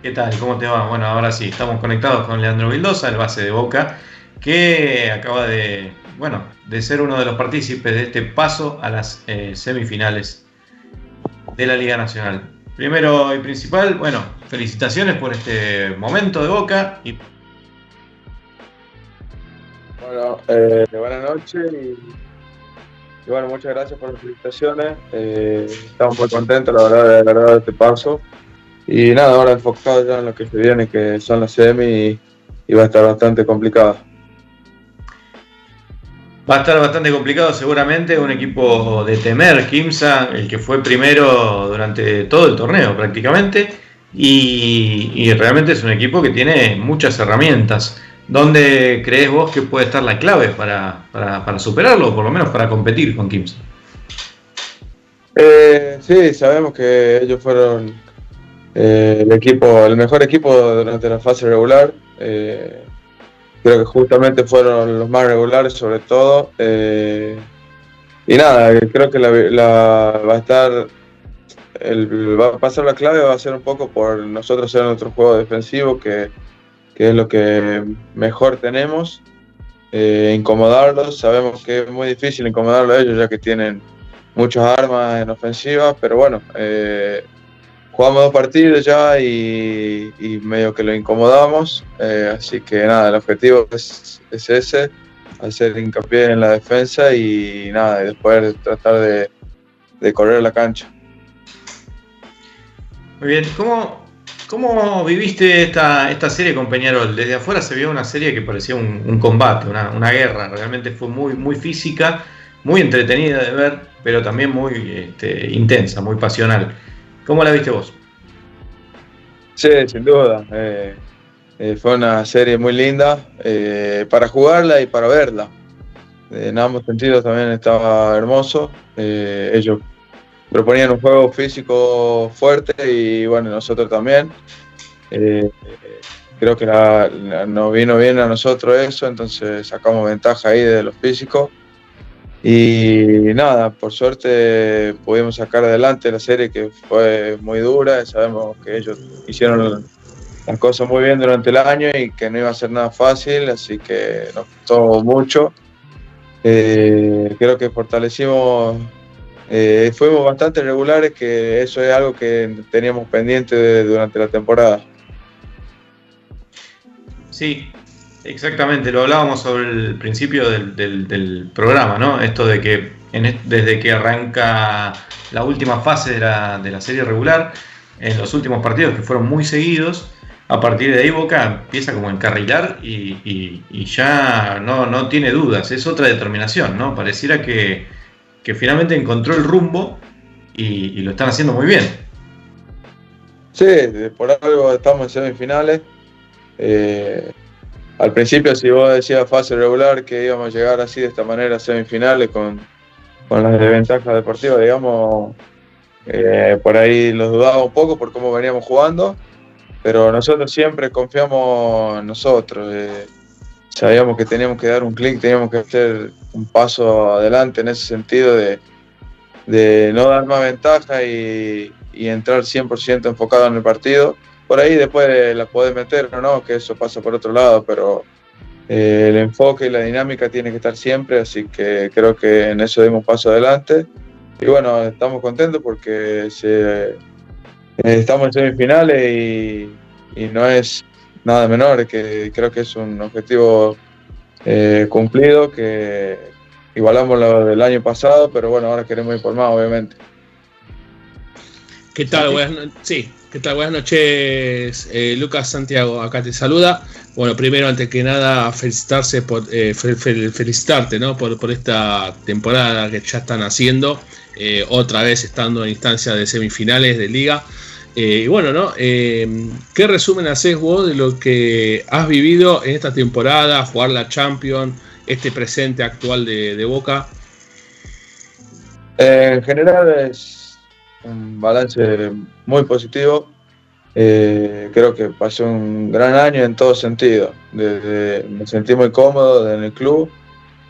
¿Qué tal? ¿Cómo te va? Bueno, ahora sí, estamos conectados con Leandro Vildosa, el base de Boca, que acaba de, bueno, de ser uno de los partícipes de este paso a las eh, semifinales de la Liga Nacional. Primero y principal, bueno, felicitaciones por este momento de Boca. Y... Bueno, eh, buenas noches y, bueno, muchas gracias por las felicitaciones. Eh, estamos muy contentos, la verdad, de dado este paso. Y nada, ahora enfocado ya en lo que se viene, que son las semi, y, va a estar bastante complicado. Va a estar bastante complicado seguramente un equipo de temer, Kimsa, el que fue primero durante todo el torneo prácticamente, y, realmente es un equipo que tiene muchas herramientas. ¿Dónde crees vos que puede estar la clave para, superarlo, o por lo menos para competir con Kimsa? Eh, sí, sabemos que ellos fueron eh, el equipo, el mejor equipo durante la fase regular. Eh, creo que justamente fueron los más regulares sobre todo. Eh, y nada, creo que la, va a estar, el, va a pasar la clave, va a ser un poco por nosotros ser nuestro juego defensivo, que, que es lo que mejor tenemos. incomodarlos, sabemos que es muy difícil incomodarlos a ellos ya que tienen muchas armas en ofensiva, pero bueno, jugamos dos partidos ya y, medio que lo incomodamos. Eh, así que nada, el objetivo es, ese, hacer hincapié en la defensa y nada, y después tratar de, correr la cancha. Muy bien, ¿cómo, cómo viviste esta, esta serie con Peñarol? Desde afuera se vio una serie que parecía un, combate, una, guerra, realmente fue muy, muy física, muy entretenida de ver, pero también muy este, intensa, muy pasional. ¿Cómo la viste vos? Sí, sin duda. Eh, eh, fue una serie muy linda eh, para jugarla y para verla. en ambos sentidos también estaba hermoso. Ellos proponían un juego físico fuerte y bueno, nosotros también. Creo que nos vino bien a nosotros eso, entonces sacamos ventaja ahí de los físicos. Y nada, por suerte pudimos sacar adelante la serie que fue muy dura. Sabemos que ellos hicieron las cosas muy bien durante el año y que no iba a ser nada fácil, así que nos costó mucho. Eh, creo que fortalecimos, eh, fuimos bastante regulares, que eso es algo que teníamos pendiente durante la temporada. Sí, exactamente, lo hablábamos sobre el principio del, programa, ¿no? Esto de que desde que arranca la última fase de la, de la serie regular, en los últimos partidos que fueron muy seguidos, a partir de ahí Boca empieza como a encarrilar y, ya no, tiene dudas, es otra determinación, ¿no? Pareciera que, finalmente encontró el rumbo y, lo están haciendo muy bien. Sí, por algo estamos en semifinales. Eh, al principio, si vos decías fase regular que íbamos a llegar así de esta manera a semifinales con, con las desventajas deportivas, digamos, eh, por ahí los dudaba un poco por cómo veníamos jugando pero nosotros siempre confiamos en nosotros. Eh, sabíamos que teníamos que dar un clic, teníamos que hacer un paso adelante en ese sentido de, no dar más ventaja y, entrar 100% enfocado en el partido. Por ahí después la podés meter o no, que eso pasa por otro lado, pero eh, el enfoque y la dinámica tiene que estar siempre, así que creo que en eso dimos paso adelante. Y bueno, estamos contentos porque se eh, estamos en semifinales y, y, no es nada menor, que creo que es un objetivo eh, cumplido, que igualamos lo del año pasado, pero bueno, ahora queremos ir por más, obviamente. ¿Qué tal? Sí, ¿qué tal? Buenas noches, eh, Lucas Santiago, acá te saluda. Bueno, primero, antes que nada, felicitarse por, felicitarte ¿no? por, por, esta temporada que ya están haciendo, otra vez estando en instancia de semifinales de liga. Eh, y bueno, ¿no? Eh, ¿Qué resumen haces vos de lo que has vivido en esta temporada, jugar la Champions, este presente actual de, Boca? Eh, en general es un balance muy positivo. creo que pasó un gran año en todo sentido. me sentí muy cómodo en el club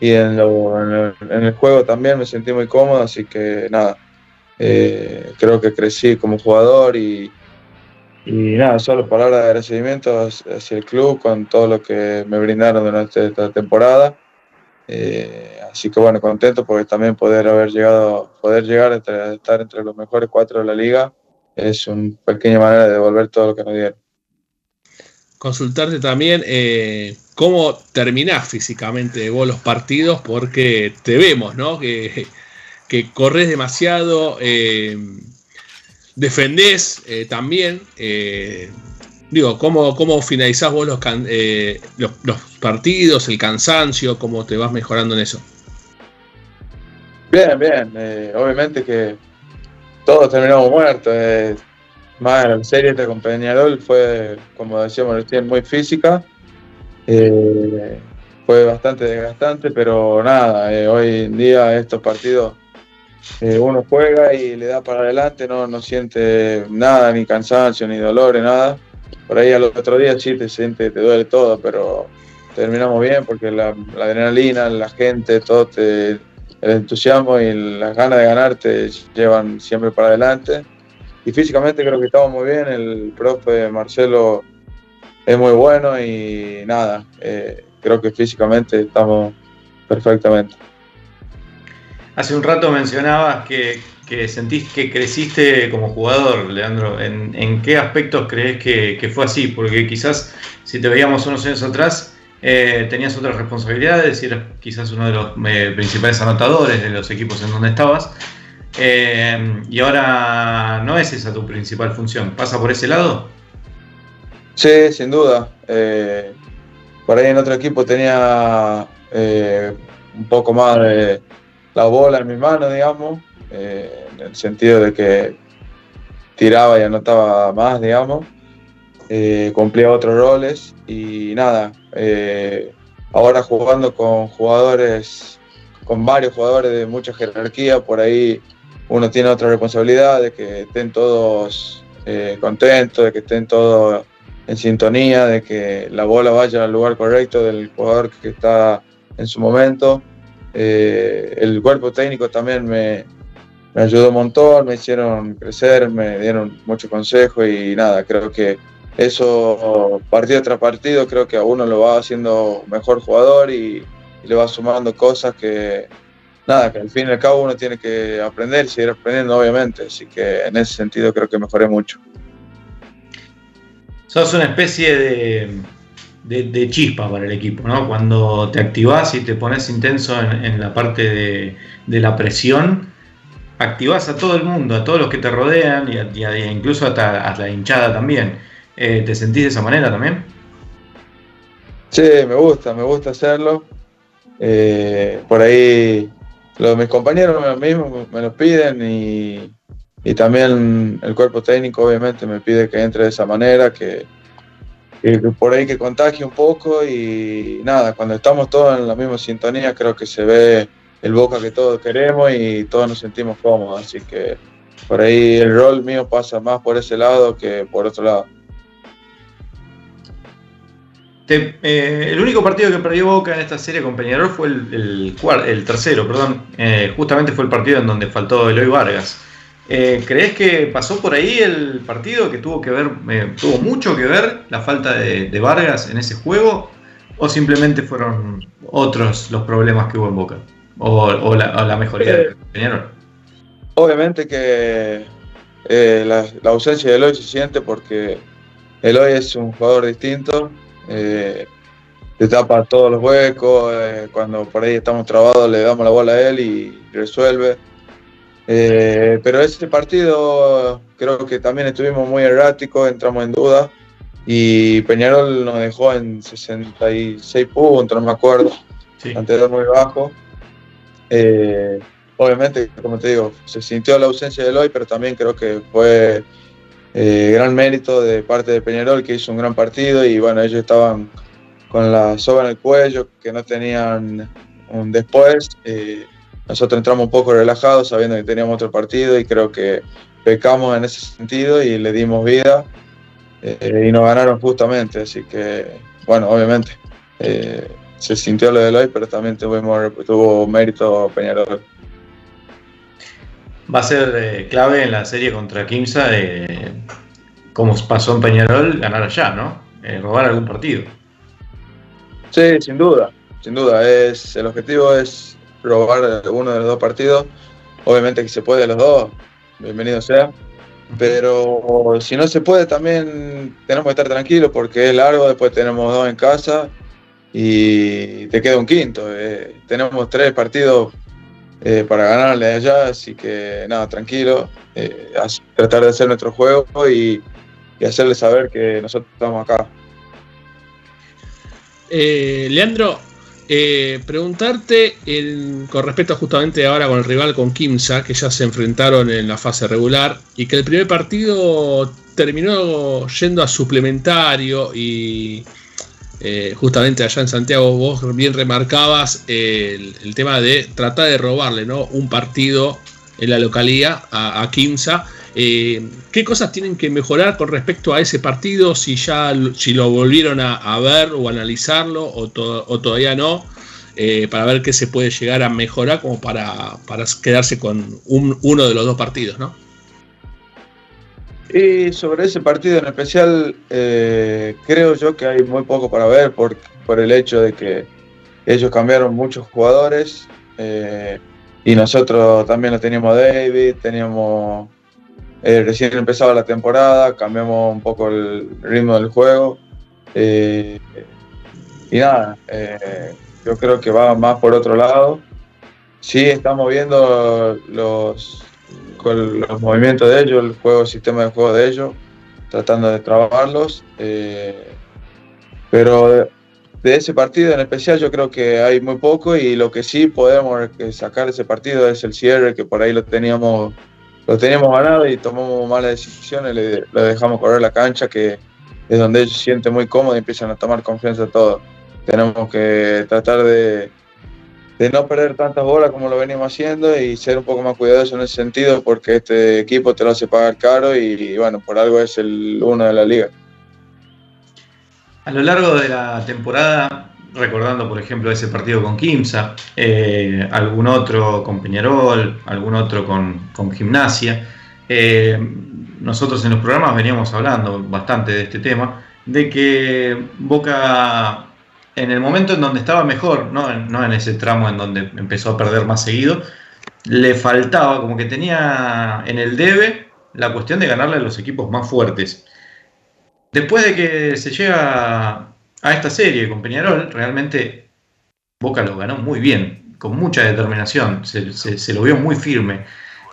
y en, en el juego también me sentí muy cómodo, así que nada, eh, creo que crecí como jugador y, nada, solo palabras de agradecimiento hacia el club con todo lo que me brindaron durante esta temporada. Eh, así que bueno, contento porque también poder haber llegado, poder llegar a estar entre los mejores cuatro de la liga es una pequeña manera de devolver todo lo que nos dieron. Consultarte también eh, cómo terminás físicamente vos los partidos, porque te vemos, ¿no? Que que corres demasiado, eh, defendés eh, también. Eh, digo, ¿cómo, ¿cómo finalizás vos los, los, partidos, el cansancio? ¿Cómo te vas mejorando en eso? Bien, bien. obviamente que todos terminamos muertos. más la serie de con Peñarol fue, como decíamos recién, muy física. fue bastante desgastante, pero nada, hoy en día estos partidos eh, uno juega y le da para adelante, no, no siente nada, ni cansancio, ni dolor, ni nada. Por ahí al otro día sí te siente, te duele todo, pero terminamos bien porque la, adrenalina, la gente, todo el entusiasmo y las ganas de ganar te llevan siempre para adelante. Y físicamente creo que estamos muy bien, el profe Marcelo es muy bueno y nada, eh, creo que físicamente estamos perfectamente. Hace un rato mencionabas que, sentís que creciste como jugador, Leandro. ¿En, qué aspectos crees que, fue así? Porque quizás si te veíamos unos años atrás, eh, tenías otras responsabilidades y eras quizás uno de los eh, principales anotadores de los equipos en donde estabas. Eh, y ahora no es esa tu principal función. ¿Pasa por ese lado? Sí, sin duda. por ahí en otro equipo tenía un poco más la bola en mi mano, digamos, eh, en el sentido de que tiraba y anotaba más, digamos, eh, cumplía otros roles y nada, eh, ahora jugando con jugadores con varios jugadores de mucha jerarquía, por ahí uno tiene otra responsabilidad de que estén todos contentos, de que estén todos en sintonía, de que la bola vaya al lugar correcto del jugador que está en su momento. El cuerpo técnico también me, me, ayudó un montón, me hicieron crecer, me dieron mucho consejo y nada, creo que eso partido tras partido creo que a uno lo va haciendo mejor jugador y, le va sumando cosas que, nada, que al fin y al cabo uno tiene que aprender seguir aprendiendo, obviamente. Así que en ese sentido creo que mejoré mucho. Sos una especie de, de, chispa para el equipo, ¿no? Cuando te activás y te pones intenso en, la parte de, de, la presión, activás a todo el mundo, a todos los que te rodean y, incluso hasta a la hinchada también. Eh, ¿Te sentís de esa manera también? Sí, me gusta, me gusta hacerlo. Eh, por ahí los, mis compañeros mismos me lo piden y, y, también el cuerpo técnico obviamente me pide que entre de esa manera, que, que, por ahí que contagie un poco y nada, cuando estamos todos en la misma sintonía creo que se ve el boca que todos queremos y todos nos sentimos cómodos, así que por ahí el rol mío pasa más por ese lado que por otro lado. Eh, el único partido que perdió Boca en esta serie con Peñarol fue el, el, tercero, perdón. Eh, justamente fue el partido en donde faltó Eloy Vargas. Eh, ¿Crees que pasó por ahí el partido que tuvo que ver, tuvo mucho que ver la falta de, Vargas en ese juego? ¿O simplemente fueron otros los problemas que hubo en Boca? ¿O, la, mejoría de Peñarol? Obviamente que la, la ausencia de Eloy se siente porque Eloy es un jugador distinto, eh, te tapa todos los huecos, eh, cuando por ahí estamos trabados le damos la bola a él y resuelve. Eh, pero ese partido creo que también estuvimos muy erráticos, entramos en duda y Peñarol nos dejó en 66 puntos, no me acuerdo, sí. anterior muy bajo. Obviamente, como te digo, se sintió la ausencia de Eloy, pero también creo que fue eh, gran mérito de parte de Peñarol que hizo un gran partido y bueno, ellos estaban con la soga en el cuello, que no tenían un después. Eh, nosotros entramos un poco relajados sabiendo que teníamos otro partido y creo que pecamos en ese sentido y le dimos vida eh, y nos ganaron justamente. Así que, bueno, obviamente se sintió lo de hoy, pero también tuvimos, tuvo mérito Peñarol va a ser eh, clave en la serie contra Kimsa, como pasó en Peñarol, ganar allá, ¿no? Eh, robar algún partido. Sí, sin duda, sin duda. Es, el objetivo es robar uno de los dos partidos. Obviamente que se puede los dos, bienvenido sea. Pero si no se puede, también tenemos que estar tranquilos porque es largo. Después tenemos dos en casa y te queda un quinto. Eh, tenemos tres partidos eh, para ganarle allá, así que nada, tranquilo, eh, tratar de hacer nuestro juego y, y hacerle saber que nosotros estamos acá. Leandro, preguntarte con respecto justamente ahora con el rival, con Kimsa, que ya se enfrentaron en la fase regular y que el primer partido terminó yendo a suplementario y eh, justamente allá en Santiago vos bien remarcabas el, tema de tratar de robarle ¿no? un partido en la localía a, a. Eh, ¿Qué cosas tienen que mejorar con respecto a ese partido? Si ya si lo volvieron a, ver o analizarlo o, todavía no, eh, para ver qué se puede llegar a mejorar como para, para quedarse con uno de los dos partidos, ¿no? Y sobre ese partido en especial, eh, creo yo que hay muy poco para ver por, por el hecho de que ellos cambiaron muchos jugadores eh, y nosotros también lo teníamos David, teníamos eh, recién empezaba la temporada, cambiamos un poco el ritmo del juego y nada, yo creo que va más por otro lado. Sí, estamos viendo los, con los movimientos de ellos, el juego, el sistema de juego de ellos, tratando de trabajarlos. Eh, pero de, ese partido en especial yo creo que hay muy poco y lo que sí podemos sacar de ese partido es el cierre, que por ahí lo teníamos, lo teníamos ganado y tomamos malas decisiones, le, le dejamos correr la cancha, que es donde ellos se sienten muy cómodos y empiezan a tomar confianza todos. Tenemos que tratar de de no perder tantas bolas como lo venimos haciendo y ser un poco más cuidadoso en ese sentido porque este equipo te lo hace pagar caro y, bueno, por algo es el uno de la liga. A lo largo de la temporada, recordando por ejemplo ese partido con Kimsa, eh, algún otro con Peñarol, algún otro con, con Gimnasia, eh, nosotros en los programas veníamos hablando bastante de este tema, de que Boca en el momento en donde estaba mejor, no, en ese tramo en donde empezó a perder más seguido, le faltaba, como que tenía en el debe la cuestión de ganarle a los equipos más fuertes. Después de que se llega a esta serie con Peñarol, realmente Boca lo ganó muy bien, con mucha determinación, se, lo vio muy firme.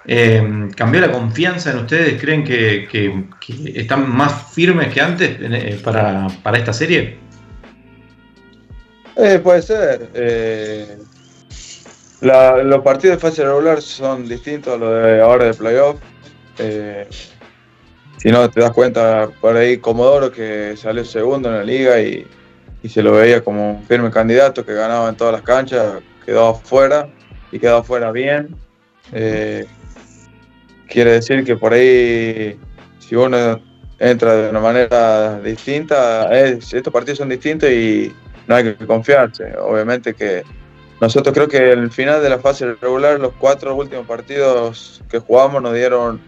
Eh, ¿Cambió la confianza en ustedes? ¿Creen que, están más firmes que antes eh, para, para esta serie? Eh, puede ser. Eh, los partidos de fase regular son distintos a los de ahora de playoff. Eh, si no, te das cuenta por ahí Comodoro que salió segundo en la liga y, se lo veía como un firme candidato que ganaba en todas las canchas, quedó afuera y quedó afuera bien. quiere decir que por ahí, si uno entra de una manera distinta, estos partidos son distintos y no hay que confiarse. Obviamente que nosotros creo que el final de la fase regular, los cuatro últimos partidos que jugamos nos dieron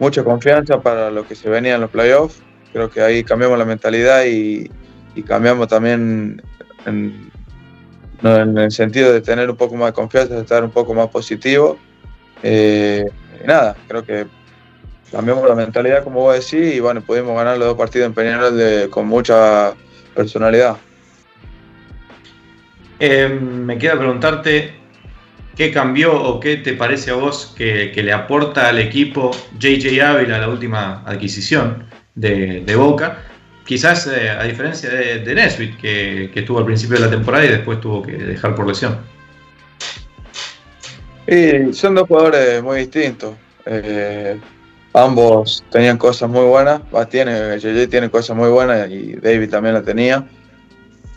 mucha confianza para lo que se venía en los playoffs. Creo que ahí cambiamos la mentalidad y, cambiamos también en, el sentido de tener un poco más de confianza, de estar un poco más positivo. Eh, nada, creo que cambiamos la mentalidad, como vos decís, y bueno, pudimos ganar los dos partidos en Peñarol con mucha personalidad. Eh, me queda preguntarte qué cambió o qué te parece a vos que, le aporta al equipo JJ Ávila, la última adquisición de, Boca. Quizás eh, a diferencia de, de Nesbitt, que, estuvo al principio de la temporada y después tuvo que dejar por lesión. Y son dos jugadores muy distintos. Eh, ambos tenían cosas muy buenas. tiene, JJ tiene cosas muy buenas y David también la tenía.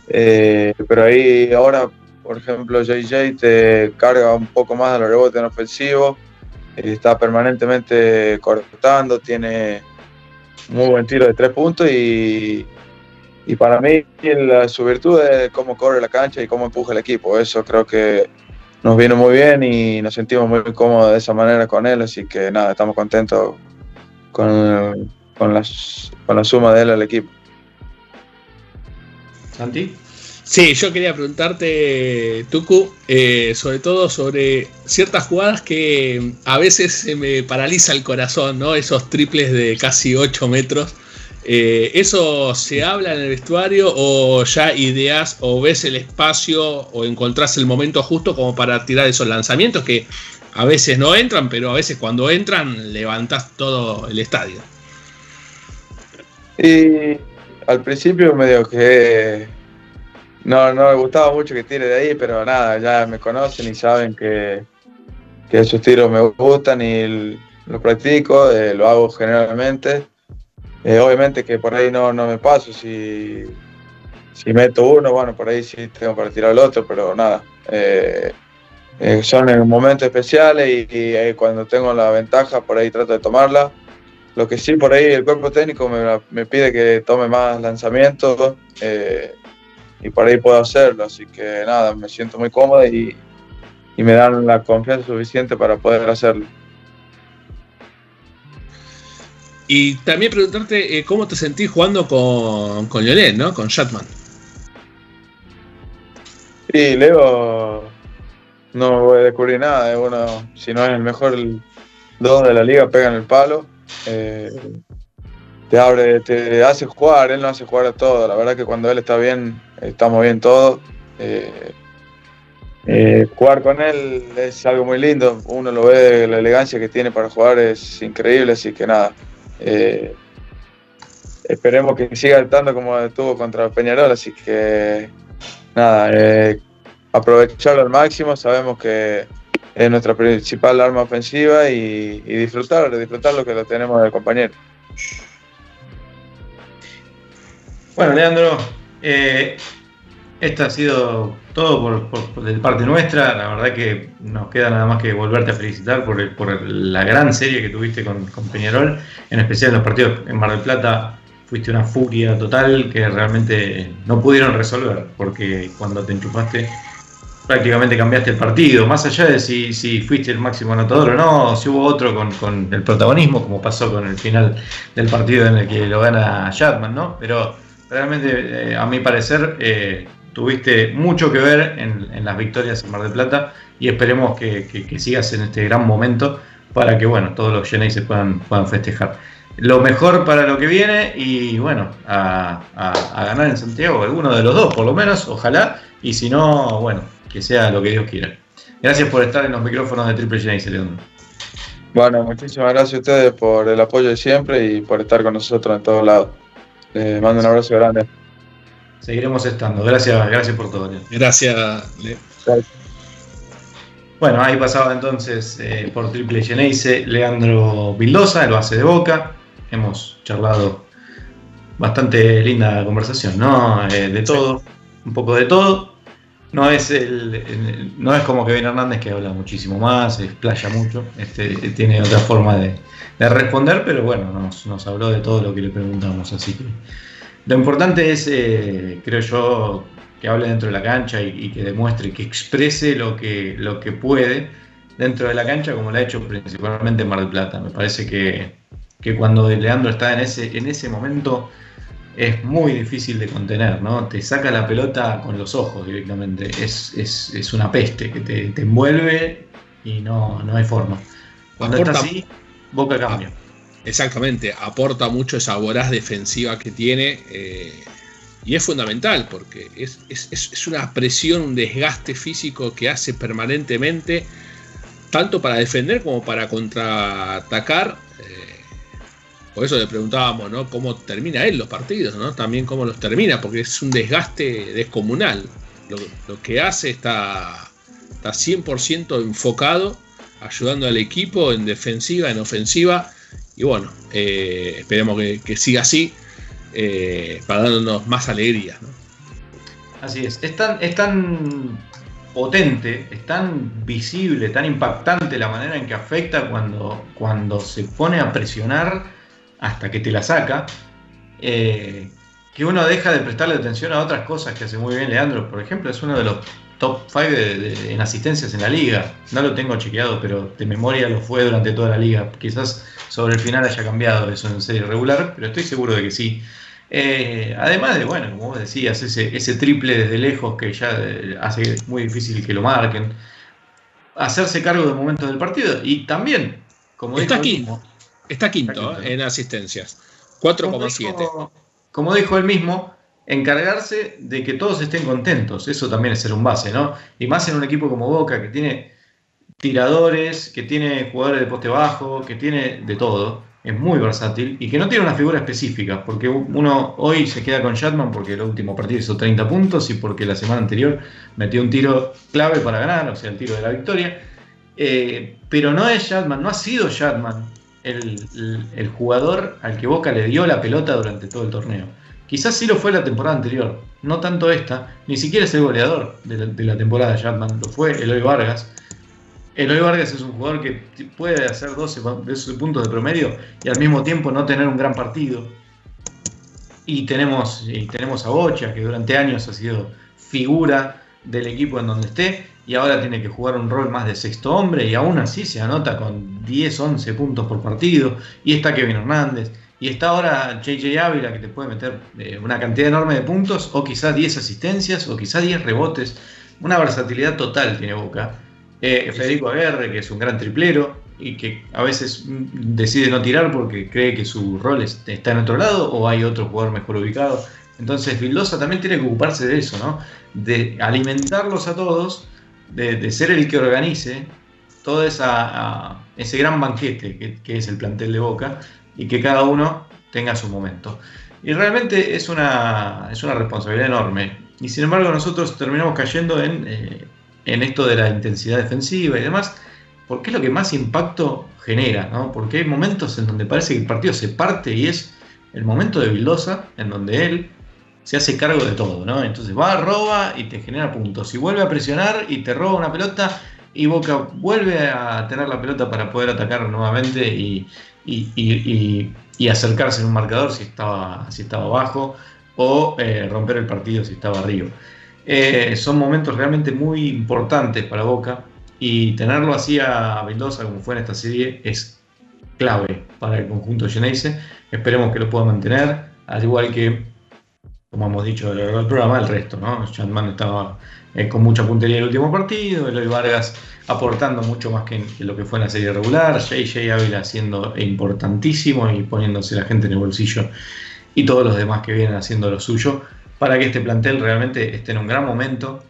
Eh, pero ahí ahora, por ejemplo, JJ te carga un poco más de los rebotes en ofensivo, eh, está permanentemente cortando, tiene muy buen tiro de tres puntos y, y para mí su virtud es cómo corre la cancha y cómo empuja el equipo. Eso creo que nos viene muy bien y nos sentimos muy cómodos de esa manera con él, así que nada, estamos contentos con, con, con la suma de él al equipo. Santi. Sí, yo quería preguntarte, Tuku, eh, sobre todo sobre ciertas jugadas que a veces se me paraliza el corazón, ¿no? Esos triples de casi 8 metros. Eh, ¿Eso se habla en el vestuario o ya ideas o ves el espacio o encontrás el momento justo como para tirar esos lanzamientos que a veces no entran, pero a veces cuando entran levantás todo el estadio? Y al principio medio que no, no me gustaba mucho que tire de ahí, pero nada, ya me conocen y saben que, esos tiros me gustan y los practico, eh, lo hago generalmente. Eh, obviamente que por ahí no, no me paso, si, si meto uno, bueno, por ahí sí tengo para tirar el otro, pero nada. Eh, son en momentos especiales y, cuando tengo la ventaja, por ahí trato de tomarla. Lo que sí, por ahí el cuerpo técnico me, pide que tome más lanzamientos eh, y por ahí puedo hacerlo. Así que nada, me siento muy cómodo y, me dan la confianza suficiente para poder hacerlo. Y también preguntarte eh, cómo te sentís jugando con, con Lionel, ¿no? Con Shatman. Sí, Leo no voy a descubrir nada. Es uno, si no es el mejor dos de la liga, pega en el palo. Eh, te abre, te hace jugar, él no hace jugar a todo. La verdad que cuando él está bien, estamos bien todos. Eh, eh, jugar con él es algo muy lindo, uno lo ve, la elegancia que tiene para jugar es increíble, así que nada. esperemos que siga estando como estuvo contra Peñarol, así que nada, aprovecharlo al máximo, sabemos que es nuestra principal arma ofensiva y, disfrutar, disfrutar lo que lo tenemos del compañero. Bueno, Leandro, eh, Esto ha sido todo por, por, de parte nuestra. La verdad que nos queda nada más que volverte a felicitar por, por la gran serie que tuviste con, con, Peñarol, en especial en los partidos en Mar del Plata. Fuiste una furia total que realmente no pudieron resolver, porque cuando te enchufaste prácticamente cambiaste el partido. Más allá de si, si fuiste el máximo anotador o no, si hubo otro con, con, el protagonismo, como pasó con el final del partido en el que lo gana Shatman, ¿no? Pero realmente, eh, a mi parecer, eh, tuviste mucho que ver en, en, las victorias en Mar del Plata y esperemos que, que, sigas en este gran momento para que bueno, todos los Genesis se puedan, puedan festejar. Lo mejor para lo que viene y bueno, a, a, ganar en Santiago, alguno de los dos por lo menos, ojalá, y si no, bueno, que sea lo que Dios quiera. Gracias por estar en los micrófonos de Triple Genesis, León. Bueno, muchísimas gracias a ustedes por el apoyo de siempre y por estar con nosotros en todos lados. Les mando un abrazo grande. Seguiremos estando. Gracias, gracias por todo. Gracias, Leo. Bueno, ahí pasaba entonces eh, por Triple Geneise Leandro Vildosa, el base de Boca. Hemos charlado bastante linda conversación, ¿no? Eh, de todo, sí. un poco de todo. No es, el, el, no es como Kevin Hernández que habla muchísimo más, explaya mucho, este, tiene otra forma de, de responder, pero bueno, nos, nos, habló de todo lo que le preguntamos, así que lo importante es, eh, creo yo, que hable dentro de la cancha y, y, que demuestre, que exprese lo que, lo que puede dentro de la cancha, como lo ha hecho principalmente en Mar del Plata. Me parece que, que cuando Leandro está en ese, en ese momento es muy difícil de contener, ¿no? Te saca la pelota con los ojos directamente. Es, es, es una peste que te, te, envuelve y no, no hay forma. Cuando aporta, está así, Boca cambia. Exactamente, aporta mucho esa voraz defensiva que tiene eh, y es fundamental porque es, es, es, una presión, un desgaste físico que hace permanentemente, tanto para defender como para contraatacar. Por eso le preguntábamos, ¿no? Cómo termina él los partidos, ¿no? También cómo los termina, porque es un desgaste descomunal. Lo, que hace está, está 100% enfocado, ayudando al equipo en defensiva, en ofensiva. Y bueno, eh, esperemos que, siga así, eh, para darnos más alegría. Así es. Es tan, es tan potente, es tan visible, tan impactante la manera en que afecta cuando, cuando se pone a presionar hasta que te la saca, eh, que uno deja de prestarle atención a otras cosas que hace muy bien Leandro. Por ejemplo, es uno de los top 5 en asistencias en la liga. No lo tengo chequeado, pero de memoria lo fue durante toda la liga. Quizás sobre el final haya cambiado eso en serie regular, pero estoy seguro de que sí. Eh, además de, bueno, como vos decías, ese, ese triple desde lejos que ya eh, hace muy difícil que lo marquen. Hacerse cargo de momentos del partido y también, como Está aquí. Mismo, Está quinto, Está quinto. ¿eh? en asistencias. 4,7. Como dijo él mismo, encargarse de que todos estén contentos. Eso también es ser un base, ¿no? Y más en un equipo como Boca, que tiene tiradores, que tiene jugadores de poste bajo, que tiene de todo. Es muy versátil y que no tiene una figura específica, porque uno hoy se queda con Shatman porque el último partido hizo 30 puntos y porque la semana anterior metió un tiro clave para ganar, o sea, el tiro de la victoria. Eh, pero no es Shatman, no ha sido Shatman el, jugador al que Boca le dio la pelota durante todo el torneo. Quizás sí lo fue la temporada anterior, no tanto esta, ni siquiera es el goleador de la, de temporada de Shatman, lo fue Eloy Vargas. Eloy Vargas es un jugador que puede hacer 12, 12 puntos de promedio y al mismo tiempo no tener un gran partido. Y tenemos, y tenemos a Bocha, que durante años ha sido figura del equipo en donde esté, y ahora tiene que jugar un rol más de sexto hombre, y aún así se anota con 10, 11 puntos por partido, y está Kevin Hernández, y está ahora JJ Ávila, que te puede meter eh, una cantidad enorme de puntos, o quizás 10 asistencias, o quizás 10 rebotes, una versatilidad total tiene Boca. Eh, Federico Aguerre, que es un gran triplero, y que a veces decide no tirar porque cree que su rol está en otro lado, o hay otro jugador mejor ubicado. Entonces Vildosa también tiene que ocuparse de eso, ¿no? De alimentarlos a todos, de, ser el que organice todo esa, ese gran banquete que, que, es el plantel de Boca y que cada uno tenga su momento. Y realmente es una, es una responsabilidad enorme. Y sin embargo nosotros terminamos cayendo en, eh, en esto de la intensidad defensiva y demás, porque es lo que más impacto genera, ¿no? Porque hay momentos en donde parece que el partido se parte y es el momento de Vildosa, en donde él se hace cargo de todo, ¿no? Entonces va, roba y te genera puntos. Y vuelve a presionar y te roba una pelota y Boca vuelve a tener la pelota para poder atacar nuevamente y, acercarse en un marcador si estaba, si estaba abajo o eh, romper el partido si estaba arriba. Eh, son momentos realmente muy importantes para Boca y tenerlo así a Mendoza como fue en esta serie es clave para el conjunto Geneise. Esperemos que lo pueda mantener, al igual que como hemos dicho en el programa, el resto, ¿no? Chatman estaba eh, con mucha puntería en el último partido, Eloy Vargas aportando mucho más que, lo que fue en la serie regular, JJ Ávila siendo importantísimo y poniéndose la gente en el bolsillo y todos los demás que vienen haciendo lo suyo para que este plantel realmente esté en un gran momento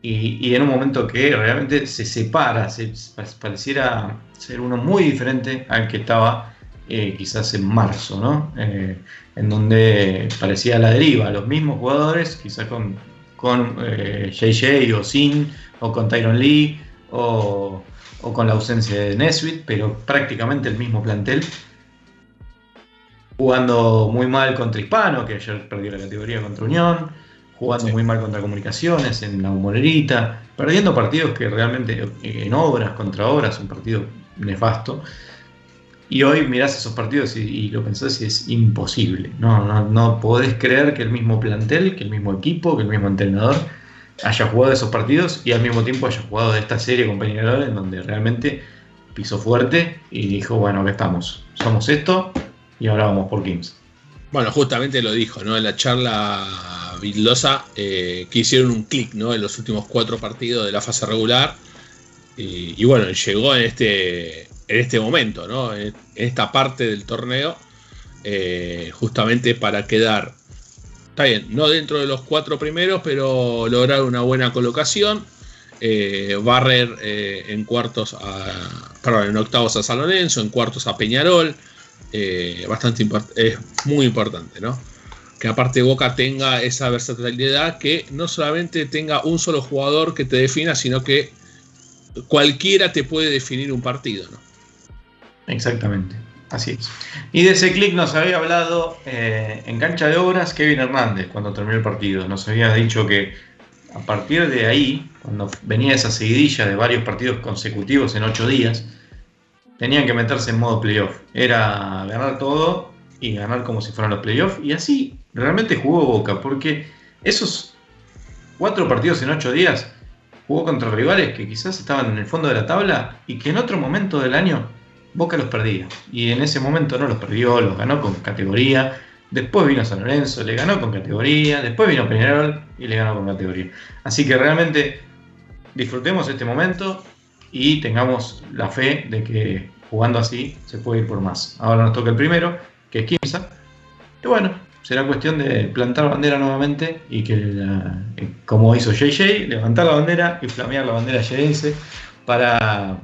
y, en un momento que realmente se separa, se, pareciera ser uno muy diferente al que estaba eh, quizás en marzo, ¿no? Eh, en donde parecía la deriva, los mismos jugadores, quizás con, con JJ eh, o Sin, o con Tyron Lee, o, con la ausencia de Nesbitt, pero prácticamente el mismo plantel. Jugando muy mal contra Hispano, que ayer perdió la categoría contra Unión, jugando muy mal contra Comunicaciones en la Humonerita, perdiendo partidos que realmente en obras, contra obras, un partido nefasto. Y hoy mirás esos partidos y, lo pensás y es imposible. No, no, no podés creer que el mismo plantel, que el mismo equipo, que el mismo entrenador haya jugado esos partidos y al mismo tiempo haya jugado de esta serie con Peñarol en donde realmente pisó fuerte y dijo, bueno, acá estamos, somos esto y ahora vamos por Kings. Bueno, justamente lo dijo, ¿no? En la charla Vildosa, eh, que hicieron un clic, ¿no? En los últimos cuatro partidos de la fase regular. y bueno, llegó en este, en este momento, ¿no? en esta parte del torneo, eh, justamente para quedar, está bien, no dentro de los cuatro primeros, pero lograr una buena colocación, eh, barrer eh, en cuartos a, perdón, en octavos a San Lorenzo, en cuartos a Peñarol, bastante es muy importante, ¿no? Que aparte Boca tenga esa versatilidad, que no solamente tenga un solo jugador que te defina, sino que cualquiera te puede definir un partido, ¿no? Exactamente, así es. Y de ese clic nos había hablado eh, en cancha de obras Kevin Hernández cuando terminó el partido. Nos había dicho que a partir de ahí, cuando venía esa seguidilla de varios partidos consecutivos en ocho días, tenían que meterse en modo playoff. Era ganar todo y ganar como si fueran los playoffs. Y así realmente jugó Boca, porque esos cuatro partidos en ocho días jugó contra rivales que quizás estaban en el fondo de la tabla y que en otro momento del año Boca los perdía. Y en ese momento no los perdió, los ganó con categoría. Después vino San Lorenzo, le ganó con categoría. Después vino Peñarol y le ganó con categoría. Así que realmente disfrutemos este momento y tengamos la fe de que jugando así se puede ir por más. Ahora nos toca el primero, que es Kimsa. Y bueno, será cuestión de plantar la bandera nuevamente y que, como hizo JJ, levantar la bandera y flamear la bandera JS para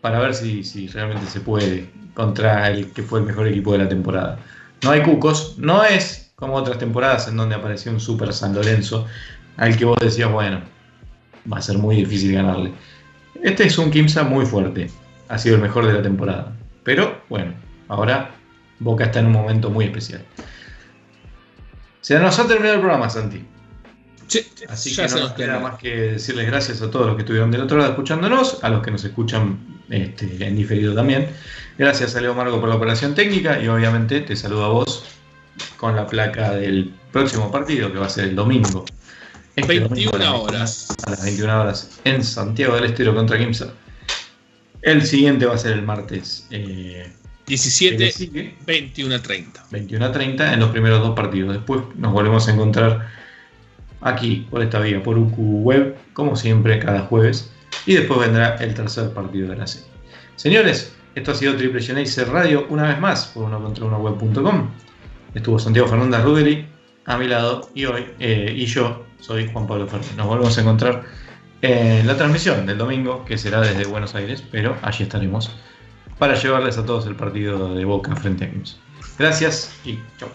para ver si, si realmente se puede contra el que fue el mejor equipo de la temporada. No hay cucos, no es como otras temporadas en donde apareció un Super San Lorenzo al que vos decías, bueno, va a ser muy difícil ganarle. Este es un Kimsa muy fuerte, ha sido el mejor de la temporada. Pero bueno, ahora Boca está en un momento muy especial. Se nos ha terminado el programa, Santi. Así que no nos queda más que decirles gracias a todos los que estuvieron del otro lado escuchándonos, a los que nos escuchan este, en diferido también. Gracias a Leo Margo por la operación técnica y obviamente te saludo a vos con la placa del próximo partido que va a ser el domingo. 21 este horas. A las 21 horas en Santiago del Estero contra Kimsa. El siguiente va a ser el martes. 17, 21 a 30. 21 a 30 en los primeros dos partidos. Después nos volvemos a encontrar aquí, por esta vía, por UQ Web, como siempre, cada jueves. Y después vendrá el tercer partido de la serie. Señores, esto ha sido Triple Genesis Radio una vez más por uno contra uno web.com. Estuvo Santiago Fernández Ruderi a mi lado y hoy, eh, y yo soy Juan Pablo Fernández. Nos volvemos a encontrar en la transmisión del domingo, que será desde Buenos Aires, pero allí estaremos para llevarles a todos el partido de Boca frente a Kings. Gracias y chao.